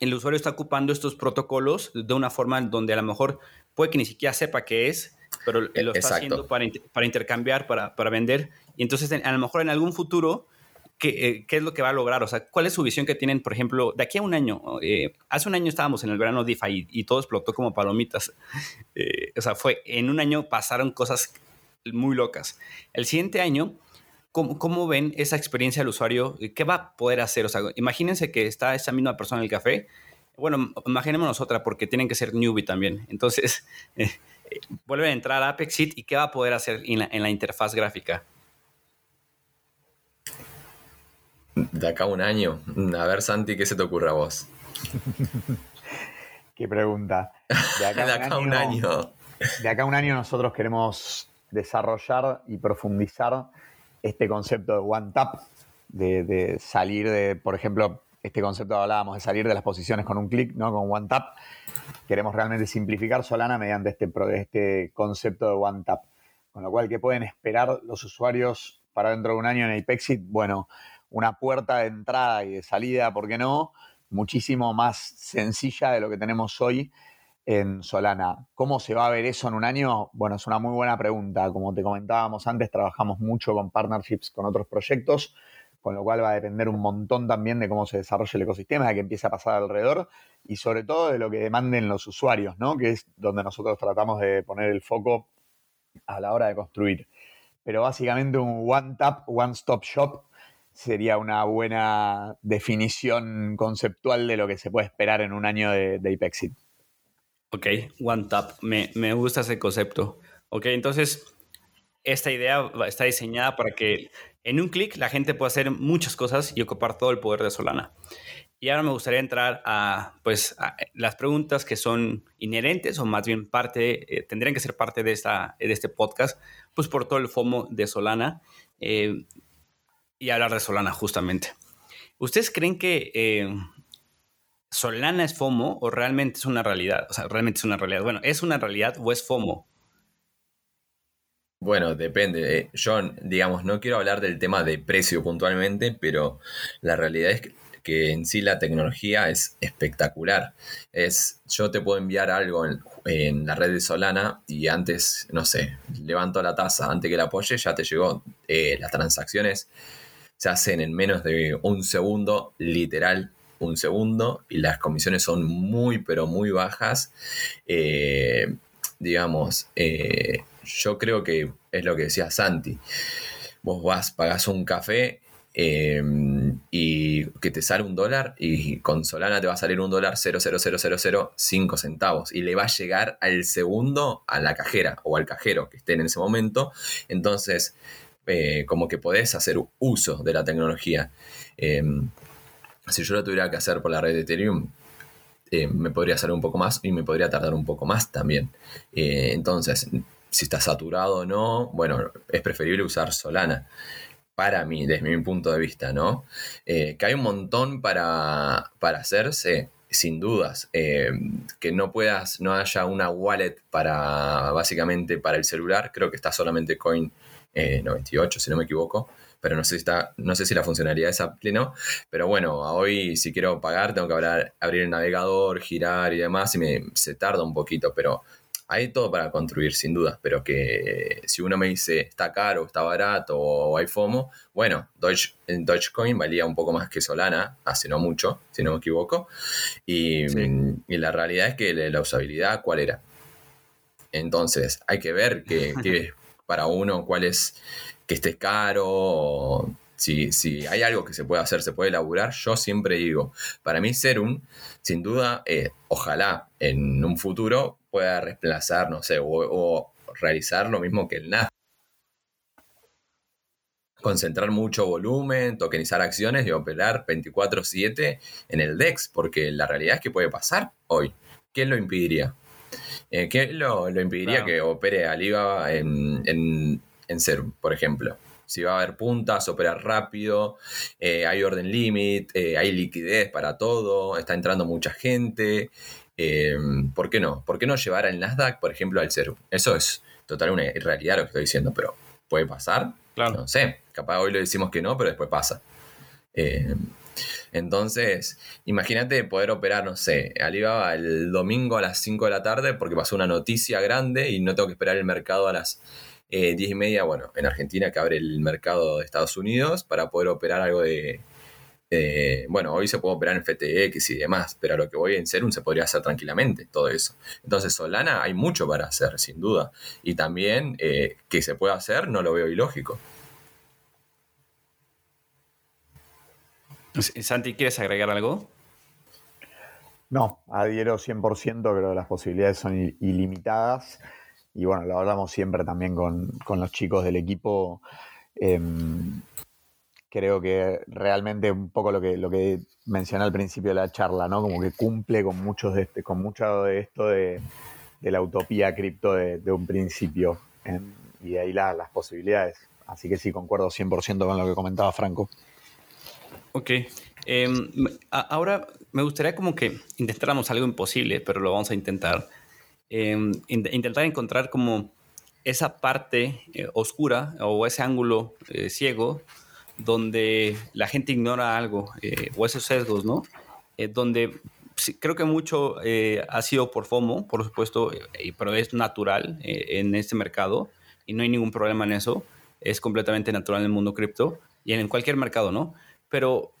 el usuario está ocupando estos protocolos de una forma donde a lo mejor puede que ni siquiera sepa qué es, pero lo está haciendo para, para intercambiar, para, para, vender. Y entonces, a lo mejor en algún futuro ¿Qué, ¿qué, es lo que va a lograr? O sea, ¿cuál es su visión que tienen, por ejemplo, de aquí a un año? Eh, hace un año estábamos en el verano DeFi y, todo explotó como palomitas. Eh, o sea, fue en un año pasaron cosas muy locas. El siguiente año, ¿cómo, ¿cómo, ven esa experiencia del usuario? ¿Qué va a poder hacer? O sea, imagínense que está esa misma persona en el café. Bueno, imaginémonos otra porque tienen que ser newbie también. Entonces, eh, vuelve a entrar a Apexit y ¿qué va a poder hacer en la interfaz gráfica? De acá a un año. A ver, Santi, ¿qué se te ocurre a vos? Qué pregunta. De acá, a un año. De acá a un año nosotros queremos desarrollar y profundizar este concepto de one tap, de, salir de, por ejemplo, este concepto hablábamos de salir de las posiciones con un clic, ¿no? Con one tap. Queremos realmente simplificar Solana mediante este, este concepto de one tap. Con lo cual, ¿qué pueden esperar los usuarios para dentro de un año en Apexit? Bueno, una puerta de entrada y de salida, ¿por qué no? muchísimo más sencilla de lo que tenemos hoy en Solana. ¿Cómo se va a ver eso en un año? Bueno, es una muy buena pregunta. Como te comentábamos antes, trabajamos mucho con partnerships con otros proyectos, con lo cual va a depender un montón también de cómo se desarrolle el ecosistema, de qué empiece a pasar alrededor y sobre todo de lo que demanden los usuarios, ¿no? Que es donde nosotros tratamos de poner el foco a la hora de construir. Pero básicamente un one tap, one stop shop sería una buena definición conceptual de lo que se puede esperar en un año de, de Apexit. Ok, One Tap. Me, me gusta ese concepto. Ok, entonces esta idea está diseñada para que en un clic la gente pueda hacer muchas cosas y ocupar todo el poder de Solana. Y ahora me gustaría entrar a, pues, las preguntas que son inherentes o más bien parte, eh, tendrían que ser parte de, esta, de este podcast, pues por todo el FOMO de Solana eh, y hablar de Solana justamente. ¿Ustedes creen que eh, Solana es FOMO o realmente es una realidad? O sea, realmente es una realidad. Bueno, ¿es una realidad o es FOMO? Bueno, depende. Eh, digamos, no quiero hablar del tema de precio puntualmente, pero la realidad es que, en sí la tecnología es espectacular. Es, yo te puedo enviar algo en, la red de Solana y antes, no sé, levanto la tasa, antes que la apoye, ya te llegó. Eh, las transacciones se hacen en menos de un segundo, literal un segundo y las comisiones son muy, pero muy bajas. Eh, digamos, eh, yo creo que es lo que decía Santi. Vos vas, pagás un café eh, y que te sale un dólar y con Solana te va a salir un dólar 0,00005 centavos y le va a llegar al segundo a la cajera o al cajero que esté en ese momento. Entonces, como que podés hacer uso de la tecnología si yo lo tuviera que hacer por la red de Ethereum, eh, me podría salir un poco más y me podría tardar un poco más también. Eh, entonces, si está saturado o no, bueno, es preferible usar Solana. Para mí, desde mi punto de vista, ¿no? Eh, que hay un montón para, para hacerse, sin dudas. que no puedas, no haya una wallet para, básicamente, para el celular. Creo que está solamente Coin 98, si no me equivoco pero no sé si, está, no sé si la funcionalidad es a pleno. Pero bueno, hoy si quiero pagar tengo que hablar, abrir el navegador, girar y demás, y me, se tarda un poquito, pero hay todo para construir, sin dudas, pero que si uno me dice está caro, está barato o hay FOMO, bueno, Dogecoin valía un poco más que Solana, hace no mucho, si no me equivoco, y, la realidad es que la usabilidad, ¿cuál era? Entonces, hay que ver que para uno cuál es que esté caro, si, si, hay algo que se puede hacer, se puede elaborar, yo siempre digo, para mí Serum, sin duda, eh, ojalá en un futuro pueda reemplazar, no sé, o, realizar lo mismo que el NAS. Concentrar mucho volumen, tokenizar acciones y operar 24/7 en el DEX, porque la realidad es que puede pasar hoy. ¿Qué lo impediría? Eh, ¿Qué lo, impediría que opere Alibaba en, en en por ejemplo. Si va a haber puntas, operar rápido, eh, hay orden límite, eh, hay liquidez para todo, está entrando mucha gente. Eh, ¿Por qué no? ¿Por qué no llevar al Nasdaq, por ejemplo, al cero? Eso es total una irrealidad lo que estoy diciendo, pero ¿puede pasar? Claro. No sé, capaz hoy lo decimos que no, pero después pasa. Entonces, imagínate poder operar, no sé, Alibaba el domingo a las 5 de la tarde porque pasó una noticia grande y no tengo que esperar el mercado a las eh, 10 y media, bueno, en Argentina que abre el mercado de Estados Unidos para poder operar algo de... bueno, hoy se puede operar en FTX y demás, pero a lo que voy en Serum se podría hacer tranquilamente todo eso. Entonces, Solana hay mucho para hacer, sin duda. Y también eh, que se pueda hacer, no lo veo ilógico. Santi, ¿quieres agregar algo? No, adhiero 100%, creo que las posibilidades son ilimitadas y bueno, lo hablamos siempre también con, los chicos del equipo. Em, creo que realmente un poco lo que, lo que mencioné al principio de la charla, ¿no? Como que cumple con muchos de este, con mucho de esto de, la utopía cripto de, un principio. Em, y de ahí las posibilidades. Así que sí, concuerdo 100% con lo que comentaba Franco. Ok. Em, ahora me gustaría como que intentáramos algo imposible, pero lo vamos a intentar. Em, intentar encontrar como esa parte eh, oscura o ese ángulo eh, ciego donde la gente ignora algo eh, o esos sesgos, ¿no? donde creo que mucho ha sido por FOMO, por supuesto, pero es natural en este mercado y no hay ningún problema en eso. Es completamente natural en el mundo cripto y en cualquier mercado, ¿no? Pero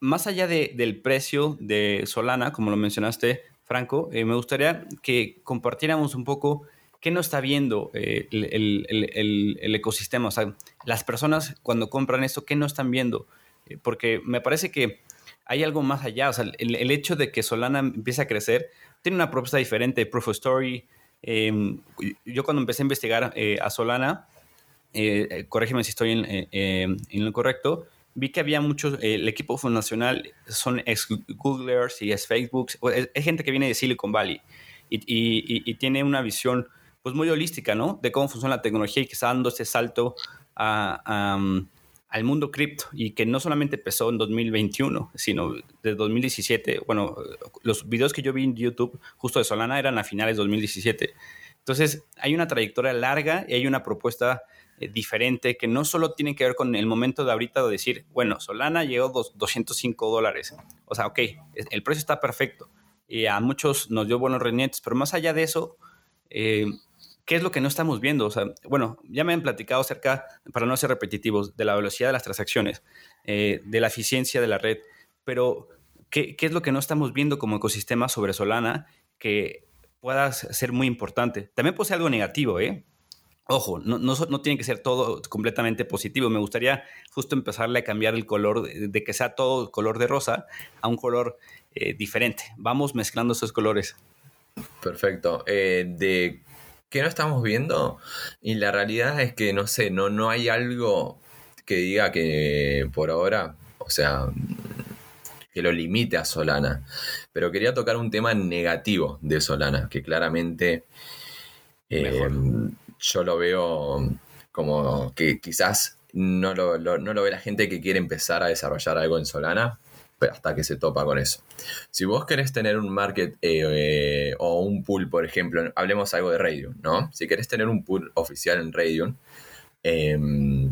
más allá del precio de Solana, como lo mencionaste, Franco, eh, me gustaría que compartiéramos un poco qué no está viendo eh, el, ecosistema. O sea, las personas cuando compran esto, ¿qué no están viendo? Eh, porque me parece que hay algo más allá. O sea, el, hecho de que Solana empiece a crecer tiene una propuesta diferente, Proof of Story. Yo cuando empecé a investigar a Solana, corrígeme si estoy en, lo correcto, vi que había muchos, eh, el equipo fundacional son ex Googlers y es Facebook, es, gente que viene de Silicon Valley y, y, tiene una visión pues muy holística, ¿no? De cómo funciona la tecnología y que está dando ese salto a, al mundo cripto y que no solamente empezó en 2021, sino de 2017. Bueno, los videos que yo vi en YouTube justo de Solana eran a finales de 2017. Entonces, hay una trayectoria larga y hay una propuesta eh, diferente que no solo tiene que ver con el momento de ahorita de decir, bueno, Solana llegó dos, 205 dólares. O sea, ok, el precio está perfecto y a muchos nos dio buenos rendimientos, pero más allá de eso, eh, ¿qué es lo que no estamos viendo? O sea, bueno, ya me han platicado acerca, para no ser repetitivos, de la velocidad de las transacciones, eh, de la eficiencia de la red, pero ¿qué, ¿qué es lo que no estamos viendo como ecosistema sobre Solana que pueda ser muy importante? También ser algo negativo, ¿eh? Ojo, no, no, tiene que ser todo completamente positivo. Me gustaría justo empezarle a cambiar el color, de, que sea todo color de rosa a un color eh, diferente. Vamos mezclando esos colores. Perfecto. Eh, de qué no estamos viendo, y la realidad es que no sé, no, no hay algo que diga que por ahora, o sea, que lo limite a Solana. Pero quería tocar un tema negativo de Solana, que claramente yo lo veo como que quizás no lo, no lo ve la gente que quiere empezar a desarrollar algo en Solana, pero hasta que se topa con eso. Si vos querés tener un market eh, eh, o un pool, por ejemplo, hablemos algo de Radium, ¿no? Si querés tener un pool oficial en Radium, em,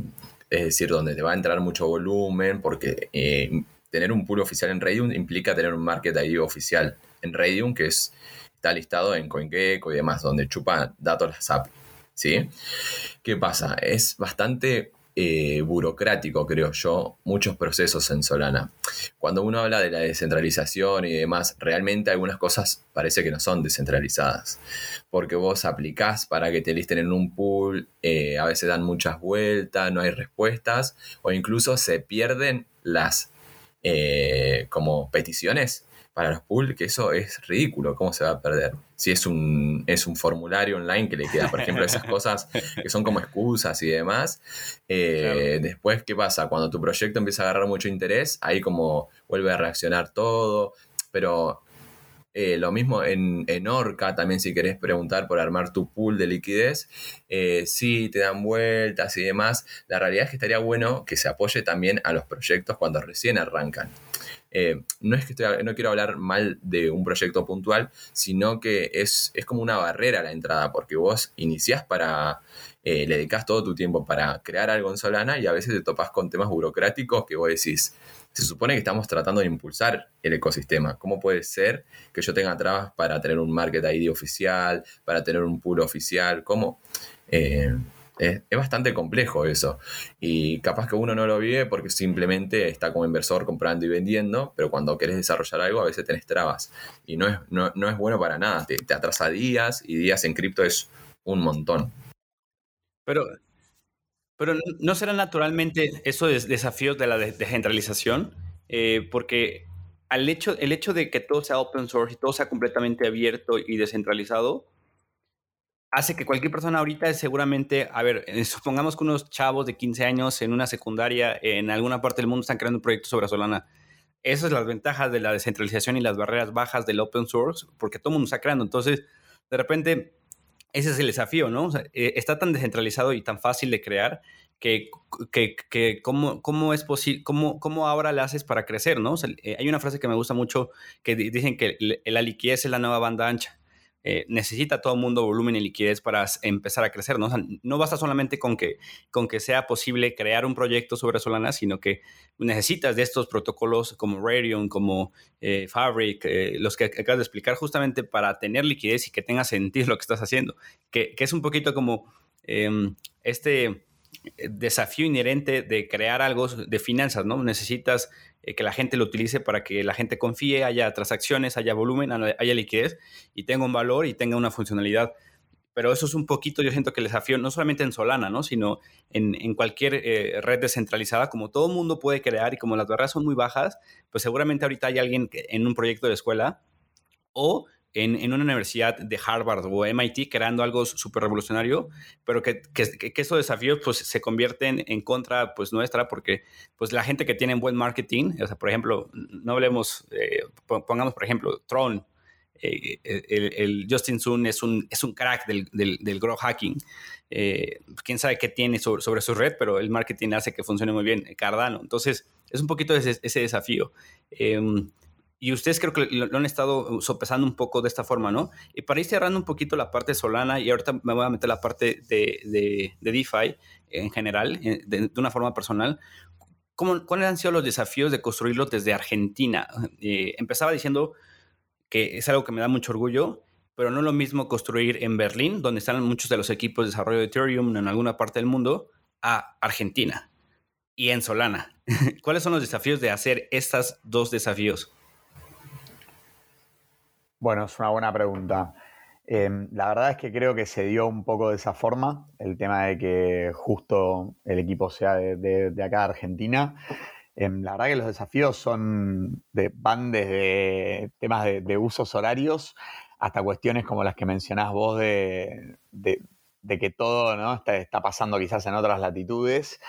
es decir, donde te va a entrar mucho volumen, porque eh, tener un pool oficial en Radium implica tener un market ahí oficial en Radium, que es, está listado en CoinGecko y demás, donde chupa datos las API. ¿Sí? ¿Qué pasa? Es bastante eh, burocrático, creo yo, muchos procesos en Solana. Cuando uno habla de la descentralización y demás, realmente algunas cosas parece que no son descentralizadas, porque vos aplicás para que te listen en un pool, eh, a veces dan muchas vueltas, no hay respuestas, o incluso se pierden las eh, como peticiones para los pools, que eso es ridículo, ¿cómo se va a perder? Si es un, es un formulario online que le queda, por ejemplo, esas cosas que son como excusas y demás. Eh, después, ¿qué pasa? Cuando tu proyecto empieza a agarrar mucho interés, ahí como vuelve a reaccionar todo, pero eh, lo mismo en, en, Orca, también si querés preguntar por armar tu pool de liquidez, eh, sí, te dan vueltas y demás. La realidad es que estaría bueno que se apoye también a los proyectos cuando recién arrancan. Eh, no es que no quiero hablar mal de un proyecto puntual, sino que es, es como una barrera a la entrada, porque vos iniciás para, eh, le dedicas todo tu tiempo para crear algo en Solana y a veces te topas con temas burocráticos que vos decís, se supone que estamos tratando de impulsar el ecosistema. ¿Cómo puede ser que yo tenga trabas para tener un market ID oficial, para tener un pool oficial? ¿Cómo? Eh, es, bastante complejo eso. Y capaz que uno no lo vive porque simplemente está como inversor comprando y vendiendo, pero cuando querés desarrollar algo a veces tenés trabas. Y no es, no, es bueno para nada. Te, atrasa días y días en cripto es un montón. Pero, pero ¿no será naturalmente esos desafíos de la descentralización? Eh, porque al hecho, el hecho de que todo sea open source y todo sea completamente abierto y descentralizado, hace que cualquier persona ahorita seguramente, a ver, eh, supongamos que unos chavos de 15 años en una secundaria en alguna parte del mundo están creando un proyecto sobre Solana. Esas son las ventajas de la descentralización y las barreras bajas del open source, porque todo el mundo está creando. Entonces, de repente, ese es el desafío, ¿no? Eh, está tan descentralizado y tan fácil de crear que, que, que cómo, cómo, es posible, cómo, cómo ahora le haces para crecer, ¿no? Eh, hay una frase que me gusta mucho que dicen que la liquidez es la nueva banda ancha eh, necesita todo el mundo volumen y liquidez para empezar a crecer, ¿no? no basta solamente con que, con que sea posible crear un proyecto sobre Solana, sino que necesitas de estos protocolos como Radeon, como eh, Fabric, eh, los que acabas de explicar, justamente para tener liquidez y que tenga sentido lo que estás haciendo, que, que es un poquito como em, este desafío inherente de crear algo de finanzas, ¿no? Necesitas eh, que la gente lo utilice para que la gente confíe, haya transacciones, haya volumen, haya liquidez y tenga un valor y tenga una funcionalidad. Pero eso es un poquito, yo siento que el desafío, no solamente en Solana, ¿no? sino en, cualquier eh, red descentralizada, como todo mundo puede crear y como las barreras son muy bajas, pues seguramente ahorita hay alguien en un proyecto de escuela o en, una universidad de Harvard o MIT creando algo súper revolucionario, pero que, que, que, esos desafíos pues, se convierten en contra pues, nuestra porque pues, la gente que tiene buen marketing, o sea, por ejemplo, no hablemos, eh, pongamos por ejemplo, Tron, eh, el, Justin Sun es un, es un crack del, del, del grow hacking. Eh, quién sabe qué tiene sobre, su red, pero el marketing hace que funcione muy bien Cardano. Entonces, es un poquito ese, ese desafío. Em, y ustedes creo que lo, han estado sopesando un poco de esta forma, ¿no? Y para ir cerrando un poquito la parte Solana, y ahorita me voy a meter la parte de, de, DeFi en general, eh, de, una forma personal, ¿cómo, ¿cuáles han sido los desafíos de construirlo desde Argentina? Eh, empezaba diciendo que es algo que me da mucho orgullo, pero no es lo mismo construir en Berlín, donde están muchos de los equipos de desarrollo de Ethereum en alguna parte del mundo, a Argentina y en Solana. ¿Cuáles son los desafíos de hacer estos dos desafíos? Bueno, es una buena pregunta. Em, la verdad es que creo que se dio un poco de esa forma, el tema de que justo el equipo sea de, acá de Argentina. Em, la verdad que los desafíos son de, van desde temas de, usos horarios hasta cuestiones como las que mencionás vos de, que todo ¿no? está, pasando quizás en otras latitudes,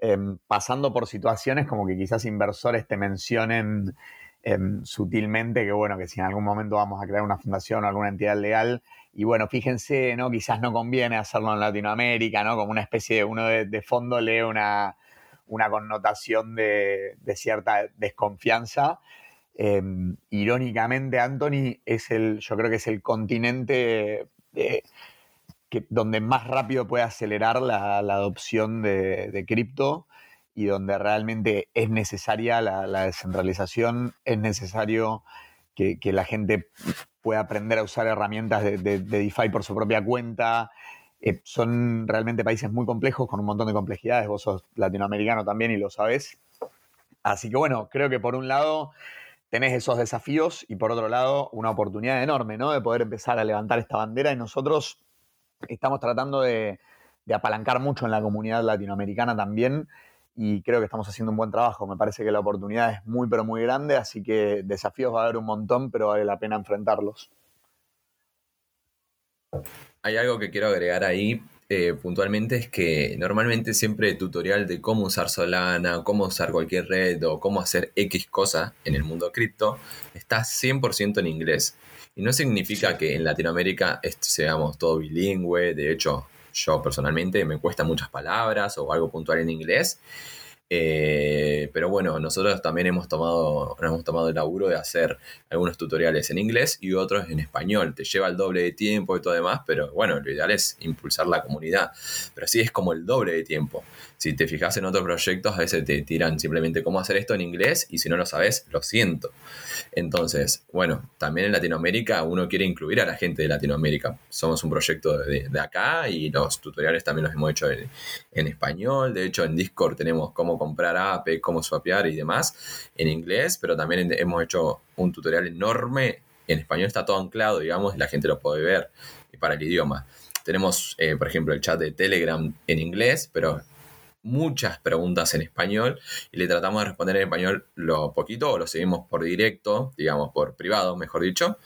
em, pasando por situaciones como que quizás inversores te mencionen Em, sutilmente que, bueno, que si en algún momento vamos a crear una fundación o alguna entidad legal, y bueno, fíjense, ¿no? Quizás no conviene hacerlo en Latinoamérica, ¿no? Como una especie de, uno de, fondo lee una, una connotación de, cierta desconfianza. Em, irónicamente, Anthony es el, yo creo que es el continente que, donde más rápido puede acelerar la, adopción de, de cripto y donde realmente es necesaria la, descentralización, es necesario que, la gente pueda aprender a usar herramientas de, DeFi por su propia cuenta. Eh, son realmente países muy complejos, con un montón de complejidades. Vos sos latinoamericano también y lo sabés. Así que bueno, creo que por un lado tenés esos desafíos y por otro lado una oportunidad enorme, ¿no? De poder empezar a levantar esta bandera y nosotros estamos tratando de, de apalancar mucho en la comunidad latinoamericana también y creo que estamos haciendo un buen trabajo. Me parece que la oportunidad es muy, pero muy grande, así que desafíos va a haber un montón, pero vale la pena enfrentarlos. Hay algo que quiero agregar ahí eh, puntualmente, es que normalmente siempre el tutorial de cómo usar Solana, cómo usar cualquier red o cómo hacer X cosa en el mundo cripto está 100% en inglés. Y no significa que en Latinoamérica seamos todo bilingüe, de hecho yo personalmente me cuesta muchas palabras o algo puntual en inglés. Eh, pero bueno, nosotros también hemos tomado, hemos tomado el laburo de hacer algunos tutoriales en inglés y otros en español. Te lleva el doble de tiempo y todo demás, pero bueno, lo ideal es impulsar la comunidad. Pero sí es como el doble de tiempo. Si te fijas en otros proyectos, a veces te tiran simplemente cómo hacer esto en inglés y si no lo sabes, lo siento. Entonces, bueno, también en Latinoamérica uno quiere incluir a la gente de Latinoamérica. Somos un proyecto de, acá y los tutoriales también los hemos hecho en, español. De hecho, en Discord tenemos cómo comprar APE, cómo swapear y demás en inglés, pero también hemos hecho un tutorial enorme. En español está todo anclado, digamos, y la gente lo puede ver para el idioma. Tenemos, eh, por ejemplo, el chat de Telegram en inglés, pero muchas preguntas en español y le tratamos de responder en español lo poquito o lo seguimos por directo, digamos por privado, mejor dicho,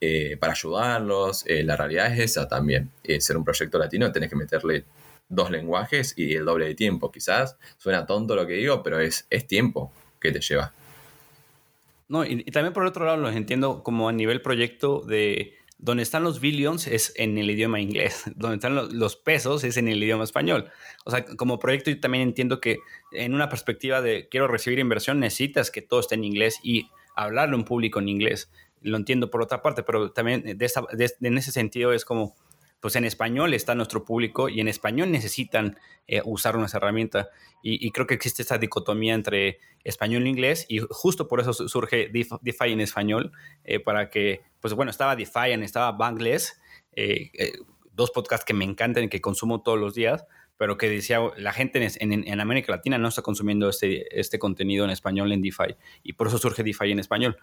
eh, para ayudarlos. Eh, la realidad es esa también. Eh, ser un proyecto latino tenés que meterle dos lenguajes y el doble de tiempo. Quizás suena tonto lo que digo, pero es, es tiempo que te lleva. No, y, y también por otro lado los entiendo como a nivel proyecto de donde están los billions es en el idioma inglés, donde están los, pesos es en el idioma español. O sea, como proyecto yo también entiendo que en una perspectiva de quiero recibir inversión necesitas que todo esté en inglés y hablarlo en público en inglés. lo entiendo por otra parte, pero también en ese sentido es como, pues en español está nuestro público y en español necesitan eh, usar una herramienta. Y, creo que existe esta dicotomía entre español e inglés y justo por eso surge DeFi en español, eh, para que, pues bueno, estaba DeFi, estaba Bangless, eh, dos podcasts que me encantan y que consumo todos los días, pero que decía, la gente en, América Latina no está consumiendo este, este contenido en español en DeFi y por eso surge DeFi en español.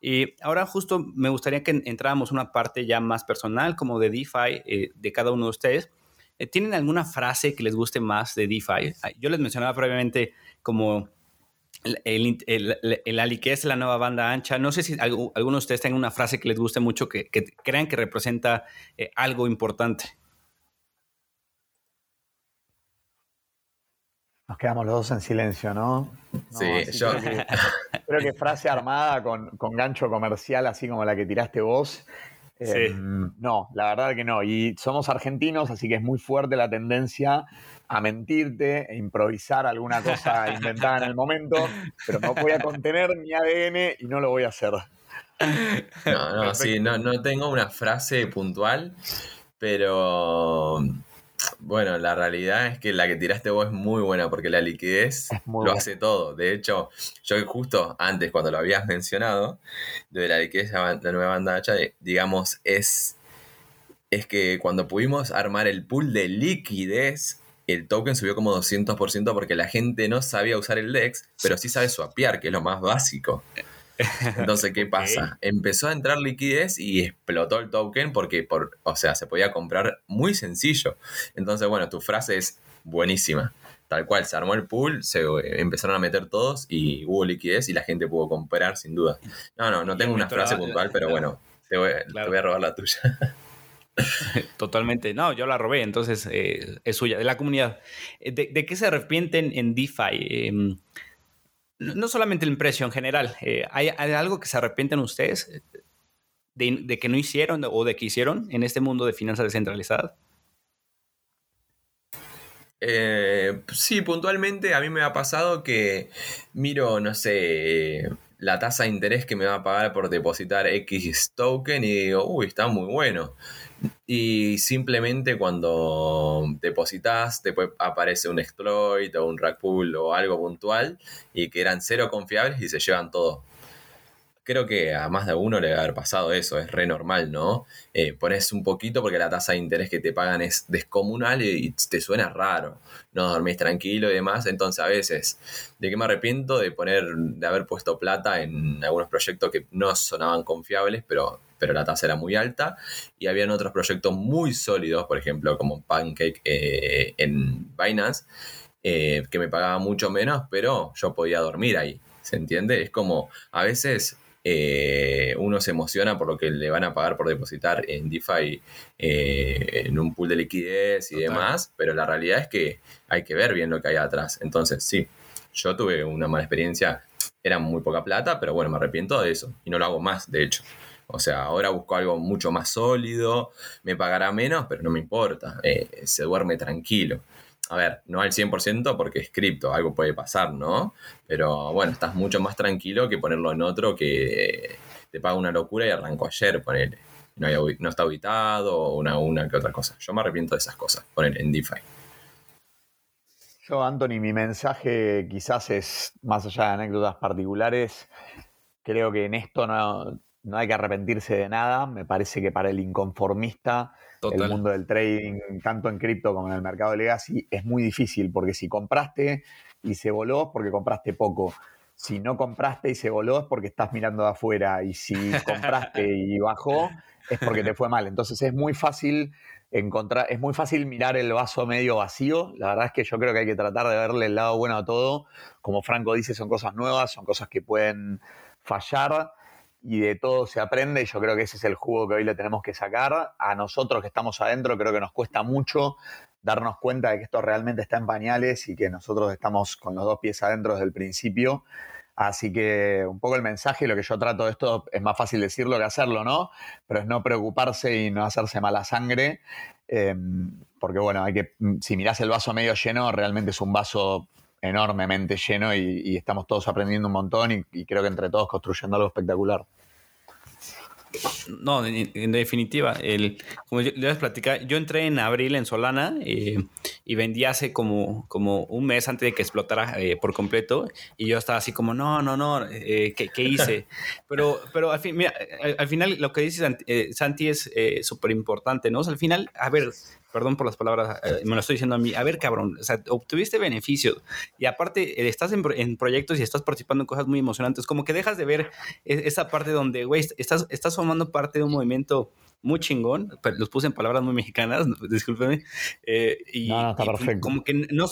Y ahora justo me gustaría que entráramos una parte ya más personal como de DeFi eh, de cada uno de ustedes. Eh, ¿Tienen alguna frase que les guste más de DeFi? Yo les mencionaba previamente como el, el, el, la liquidez la nueva banda ancha. No sé si alguno de ustedes tenga una frase que les guste mucho, que, crean que representa eh, algo importante. Nos quedamos los dos en silencio, ¿no? sí, yo. Creo que, frase armada con, gancho comercial, así como la que tiraste vos. Em, no, la verdad que no. Y somos argentinos, así que es muy fuerte la tendencia a mentirte e improvisar alguna cosa inventada en el momento, pero no voy a contener mi ADN y no lo voy a hacer. No, no, sí, no, no tengo una frase puntual, pero bueno, la realidad es que la que tiraste vos es muy buena porque la liquidez lo hace todo. De hecho, yo justo antes, cuando lo habías mencionado, de la liquidez de la nueva banda hacha, digamos, es, es que cuando pudimos armar el pool de liquidez, el token subió como 200% porque la gente no sabía usar el DEX, pero sí sabe swapear, que es lo más básico. Entonces, ¿qué pasa? Empezó a entrar liquidez y explotó el token porque, por, o sea, se podía comprar muy sencillo. Entonces, bueno, tu frase es buenísima. Tal cual, se armó el pool, se eh, empezaron a meter todos y hubo liquidez y la gente pudo comprar sin duda. No, no, no tengo una frase puntual, pero bueno, te voy, a robar la tuya. Totalmente. No, yo la robé, entonces eh, es suya, de la comunidad. Eh, ¿De, qué se arrepienten en DeFi? Em, no solamente el precio en general, eh, ¿hay, algo que se arrepienten ustedes eh, de, que no hicieron o de que hicieron en este mundo de finanzas descentralizadas? Eh, sí, puntualmente a mí me ha pasado que miro, no sé, la tasa de interés que me va a pagar por depositar X token y digo, uy, está muy bueno. Y simplemente cuando depositas, te aparece un exploit o un rack pool o algo puntual y que eran cero confiables y se llevan todo. Creo que a más de uno le debe haber pasado eso, es re normal, ¿no? Eh, pones un poquito porque la tasa de interés que te pagan es descomunal y, te suena raro, no dormís tranquilo y demás. Entonces, a veces, ¿de qué me arrepiento? De poner, de haber puesto plata en algunos proyectos que no sonaban confiables, pero pero la tasa era muy alta. Y habían otros proyectos muy sólidos, por ejemplo, como Pancake eh, en Binance, eh, que me pagaba mucho menos, pero yo podía dormir ahí. ¿Se entiende? Es como a veces eh, uno se emociona por lo que le van a pagar por depositar en DeFi en un pool de liquidez y demás, pero la realidad es que hay que ver bien lo que hay atrás. Entonces, sí, yo tuve una mala experiencia, era muy poca plata, pero bueno, me arrepiento de eso y no lo hago más, de hecho. O sea, ahora busco algo mucho más sólido, me pagará menos, pero no me importa, eh, se duerme tranquilo. A ver, no al 100% porque es cripto, algo puede pasar, ¿no? Pero bueno, estás mucho más tranquilo que ponerlo en otro que te paga una locura y arrancó ayer, ponele. No, está auditado o una, una que otra cosa. Yo me arrepiento de esas cosas, poner en DeFi. Yo, Anthony, mi mensaje quizás es, más allá de anécdotas particulares, creo que en esto no, no hay que arrepentirse de nada. Me parece que para el inconformista, el mundo del trading, tanto en cripto como en el mercado de legacy, es muy difícil, porque si compraste y se voló, es porque compraste poco. Si no compraste y se voló, es porque estás mirando de afuera. Y si compraste y bajó, es porque te fue mal. Entonces es muy fácil encontrar, es muy fácil mirar el vaso medio vacío. La verdad es que yo creo que hay que tratar de verle el lado bueno a todo. Como Franco dice, son cosas nuevas, son cosas que pueden fallar y de todo se aprende y yo creo que ese es el jugo que hoy le tenemos que sacar. A nosotros que estamos adentro creo que nos cuesta mucho darnos cuenta de que esto realmente está en pañales y que nosotros estamos con los dos pies adentro desde el principio. Así que un poco el mensaje, lo que yo trato de esto es más fácil decirlo que hacerlo, ¿no? Pero es no preocuparse y no hacerse mala sangre. Em, porque bueno, hay que, si mirás el vaso medio lleno, realmente es un vaso enormemente lleno y, estamos todos aprendiendo un montón y, creo que entre todos construyendo algo espectacular. No, en, definitiva, el, como yo les platicar, yo entré en abril en Solana eh, y vendí hace como, como un mes antes de que explotara eh, por completo y yo estaba así como, no, no, no, eh, ¿qué, hice? pero, pero al, fin, mira, al, final lo que dice Santi, es súper importante, ¿no? al final, a ver, perdón por las palabras, eh, me lo estoy diciendo a mí, a ver, cabrón, o sea, obtuviste beneficios y aparte eh, estás en, proyectos y estás participando en cosas muy emocionantes, como que dejas de ver e, esa parte donde, güey, estás, estás formando parte de un movimiento muy chingón, los puse en palabras muy mexicanas, discúlpeme. Eh, y, no, está perfecto. como que no,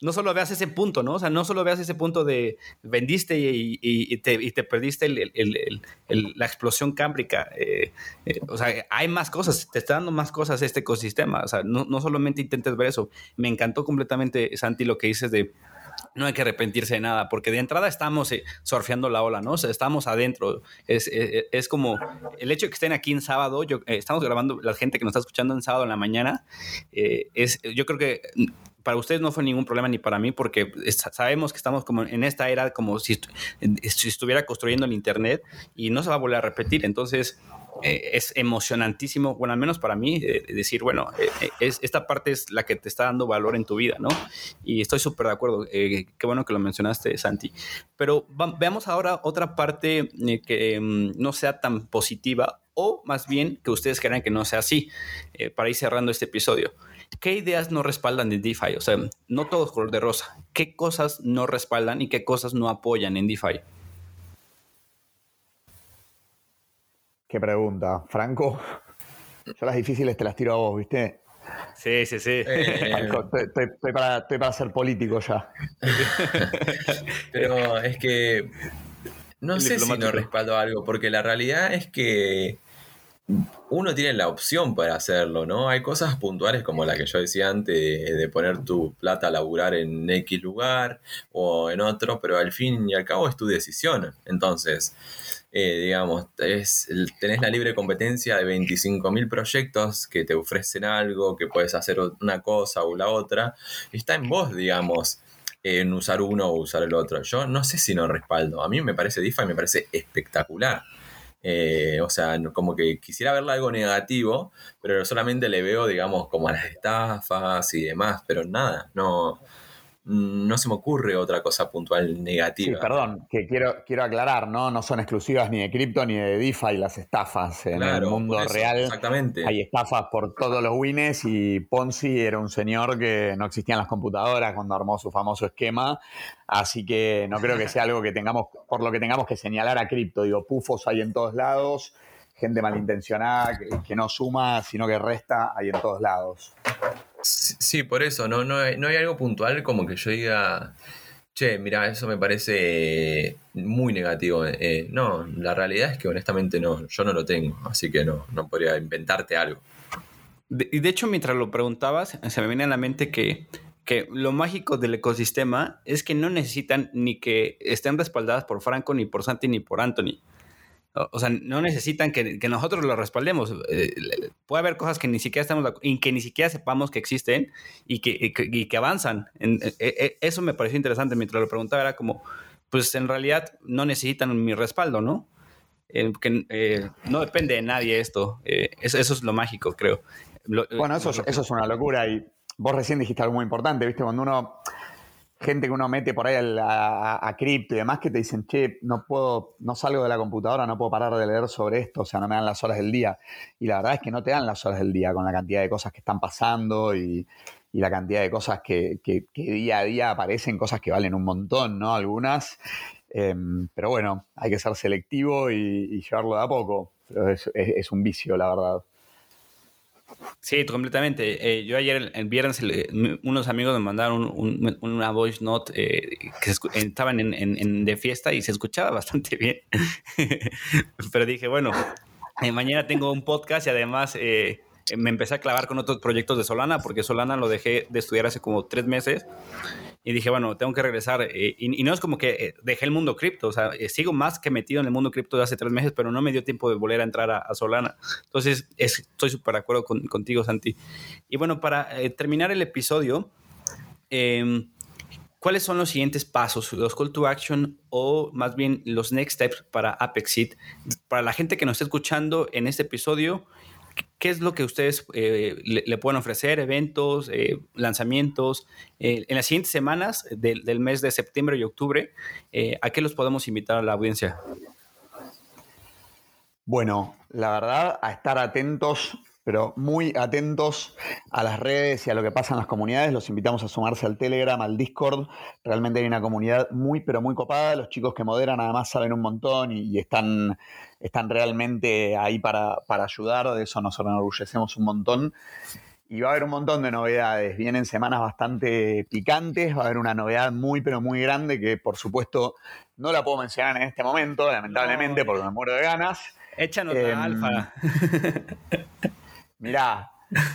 no, solo veas ese punto, ¿no? O sea, no solo veas ese punto de vendiste y, y, te, te, perdiste el, el, el, la explosión cámbrica. Eh, eh, o sea, hay más cosas, te está dando más cosas este ecosistema. O sea, no, no solamente intentes ver eso. Me encantó completamente, Santi, lo que dices de no hay que arrepentirse de nada, porque de entrada estamos eh, surfeando la ola, ¿no? O sea, estamos adentro. Es, es, es, como el hecho de que estén aquí en sábado, yo, eh, estamos grabando, la gente que nos está escuchando en sábado en la mañana, eh, es, yo creo que para ustedes no fue ningún problema ni para mí, porque sabemos que estamos como en esta era como si, si estuviera construyendo el Internet y no se va a volver a repetir. Entonces, eh, es emocionantísimo, bueno, al menos para mí, eh, decir, bueno, eh, es, esta parte es la que te está dando valor en tu vida, ¿no? Y estoy súper de acuerdo, qué bueno que lo mencionaste, Santi. Pero veamos ahora otra parte que mm, no sea tan positiva o más bien que ustedes crean que no sea así, para ir cerrando este episodio. ¿Qué ideas no respaldan en DeFi? O sea, no todo es color de rosa. ¿Qué cosas no respaldan y qué cosas no apoyan en DeFi? Qué pregunta. Franco, yo las difíciles te las tiro a vos, ¿viste? Sí, sí, sí. Eh, estoy, para, ser político ya. Pero es que no sé si no respaldo algo, porque la realidad es que uno tiene la opción para hacerlo, ¿no? Hay cosas puntuales como la que yo decía antes de, poner tu plata a laburar en X lugar o en otro, pero al fin y al cabo es tu decisión. Entonces, eh, digamos, es, tenés la libre competencia de 25.000 proyectos que te ofrecen algo, que puedes hacer una cosa o la otra. Está en vos, digamos, en usar uno o usar el otro. Yo no sé si no respaldo. A mí me parece DeFi, me parece espectacular. Eh, o sea, como que quisiera verle algo negativo, pero solamente le veo, digamos, como a las estafas y demás, pero nada, no, no se me ocurre otra cosa puntual negativa. Sí, perdón, que quiero, quiero aclarar, ¿no? No son exclusivas ni de cripto ni de DeFi las estafas. En el mundo real exactamente. hay estafas por todos los wines y Ponzi era un señor que no existían las computadoras cuando armó su famoso esquema. Así que no creo que sea algo que tengamos, por lo que tengamos que señalar a cripto. Digo, pufos hay en todos lados, gente malintencionada que, que no suma, sino que resta, hay en todos lados. Sí, por eso, no, no, hay, no hay algo puntual como que yo diga, che, mira, eso me parece muy negativo. Eh, no, la realidad es que honestamente no, yo no lo tengo, así que no, no podría inventarte algo. Y de, hecho, mientras lo preguntabas, se me viene a la mente que, que lo mágico del ecosistema es que no necesitan ni que estén respaldadas por Franco, ni por Santi, ni por Anthony. O sea, no necesitan que, nosotros lo respaldemos. Eh, puede haber cosas que ni siquiera estamos que ni siquiera sepamos que existen y que, que avanzan. E, e, eso me pareció interesante mientras lo preguntaba. Era como, pues en realidad no necesitan mi respaldo, ¿no? Eh, que eh, no depende de nadie esto. Eso, eso, es lo mágico, creo. bueno, eso, eso es una locura y vos recién dijiste algo muy importante, ¿viste? Cuando uno gente que uno mete por ahí a, cripto y demás que te dicen, che, no puedo, no salgo de la computadora, no puedo parar de leer sobre esto, o sea, no me dan las horas del día. Y la verdad es que no te dan las horas del día con la cantidad de cosas que están pasando y, la cantidad de cosas que, día a día aparecen, cosas que valen un montón, ¿no? Algunas. Em, pero bueno, hay que ser selectivo y, llevarlo de a poco. Es un vicio, la verdad. Sí, completamente. Eh, yo ayer, el, viernes, unos amigos me mandaron una voice note eh, que estaban en, de fiesta y se escuchaba bastante bien. Pero dije, bueno, eh, mañana tengo un podcast y además me empecé a clavar con otros proyectos de Solana, porque Solana lo dejé de estudiar hace como tres meses y dije, bueno, tengo que regresar. Eh, y, no es como que eh, dejé el mundo cripto, o sea, eh, sigo más que metido en el mundo cripto de hace tres meses, pero no me dio tiempo de volver a entrar a, Solana. Entonces, estoy súper de acuerdo contigo, Santi. Y bueno, para terminar el episodio, em, ¿cuáles son los siguientes pasos, los call to action o más bien los next steps para Apexit? Para la gente que nos está escuchando en este episodio, ¿qué es lo que ustedes eh, le, pueden ofrecer? ¿Eventos, eh, lanzamientos? Eh, en las siguientes semanas del, mes de septiembre y octubre, ¿a qué los podemos invitar a la audiencia? Bueno, la verdad, a estar atentos pero muy atentos a las redes y a lo que pasa en las comunidades. Los invitamos a sumarse al Telegram, al Discord. Realmente hay una comunidad muy, pero muy copada. Los chicos que moderan además saben un montón y, están, están realmente ahí para, ayudar. De eso nos enorgullecemos un montón. Y va a haber un montón de novedades. Vienen semanas bastante picantes. Va a haber una novedad muy, pero muy grande que, por supuesto, no la puedo mencionar en este momento, lamentablemente, porque me muero de ganas. Échanos la em, alfa. Mirá,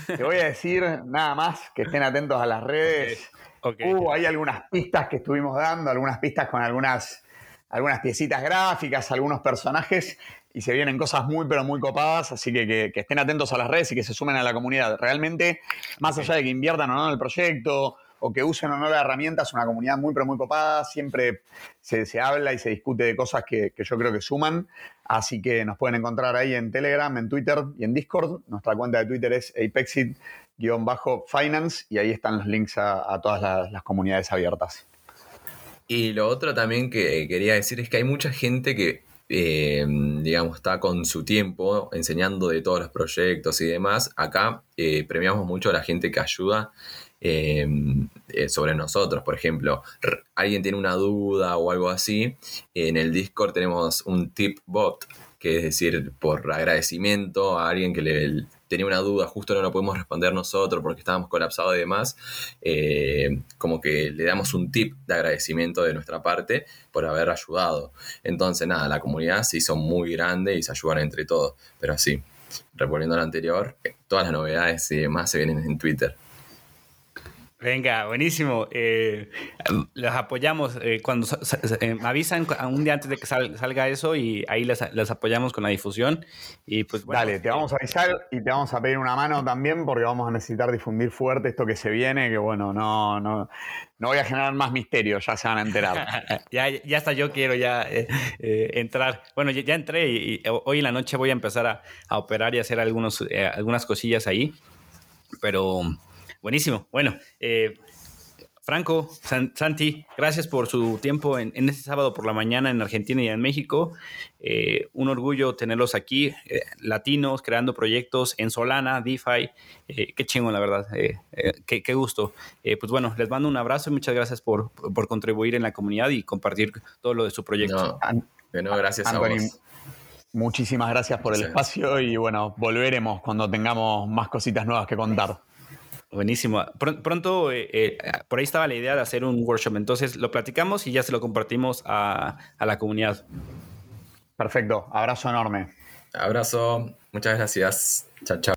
te voy a decir nada más que estén atentos a las redes. Hubo hay algunas pistas que estuvimos dando, algunas pistas con algunas, algunas piecitas gráficas, algunos personajes, y se vienen cosas muy, pero muy copadas, así que, que, estén atentos a las redes y que se sumen a la comunidad. Realmente, más allá de que inviertan o no en el proyecto, o que usen o no la herramienta, es una comunidad muy, pero muy copada. Siempre se, habla y se discute de cosas que, yo creo que suman. Así que nos pueden encontrar ahí en Telegram, en Twitter y en Discord. Nuestra cuenta de Twitter es apexit-finance y ahí están los links a, todas las, comunidades abiertas. Y lo otro también que quería decir es que hay mucha gente que eh, digamos, está con su tiempo enseñando de todos los proyectos y demás. Acá eh, premiamos mucho a la gente que ayuda eh, sobre nosotros. Por ejemplo, alguien tiene una duda o algo así, en el Discord tenemos un tip bot, que es decir, por agradecimiento a alguien que le tenía una duda, justo no lo podemos responder nosotros porque estábamos colapsados y demás, eh, como que le damos un tip de agradecimiento de nuestra parte por haber ayudado. Entonces, nada, la comunidad se hizo muy grande y se ayudan entre todos. Pero así, reponiendo lo anterior, todas las novedades y demás se vienen en Twitter. Venga, buenísimo. Eh, los apoyamos. Eh, cuando eh, avisan un día antes de que salga eso y ahí les, apoyamos con la difusión. Y pues Dale, te vamos a avisar y te vamos a pedir una mano también porque vamos a necesitar difundir fuerte esto que se viene, que bueno, no, no, no voy a generar más misterio, ya se van a enterar. ya, ya hasta yo quiero ya entrar. Bueno, ya, entré y, hoy en la noche voy a empezar a, operar y hacer algunos, algunas cosillas ahí. Pero Buenísimo. Bueno, eh, Franco, Santi, gracias por su tiempo en, este sábado por la mañana en Argentina y en México. Eh, un orgullo tenerlos aquí, eh, latinos, creando proyectos en Solana, DeFi. qué chingo, la verdad. Qué, gusto. pues bueno, les mando un abrazo y muchas gracias por, contribuir en la comunidad y compartir todo lo de su proyecto. No, gracias a vos. Muchísimas gracias por el espacio y bueno, volveremos cuando tengamos más cositas nuevas que contar. Buenísimo. Pronto, eh, eh, por ahí estaba la idea de hacer un workshop, entonces lo platicamos y ya se lo compartimos a, a la comunidad. Perfecto, abrazo enorme. Abrazo, muchas gracias. Chao, chao.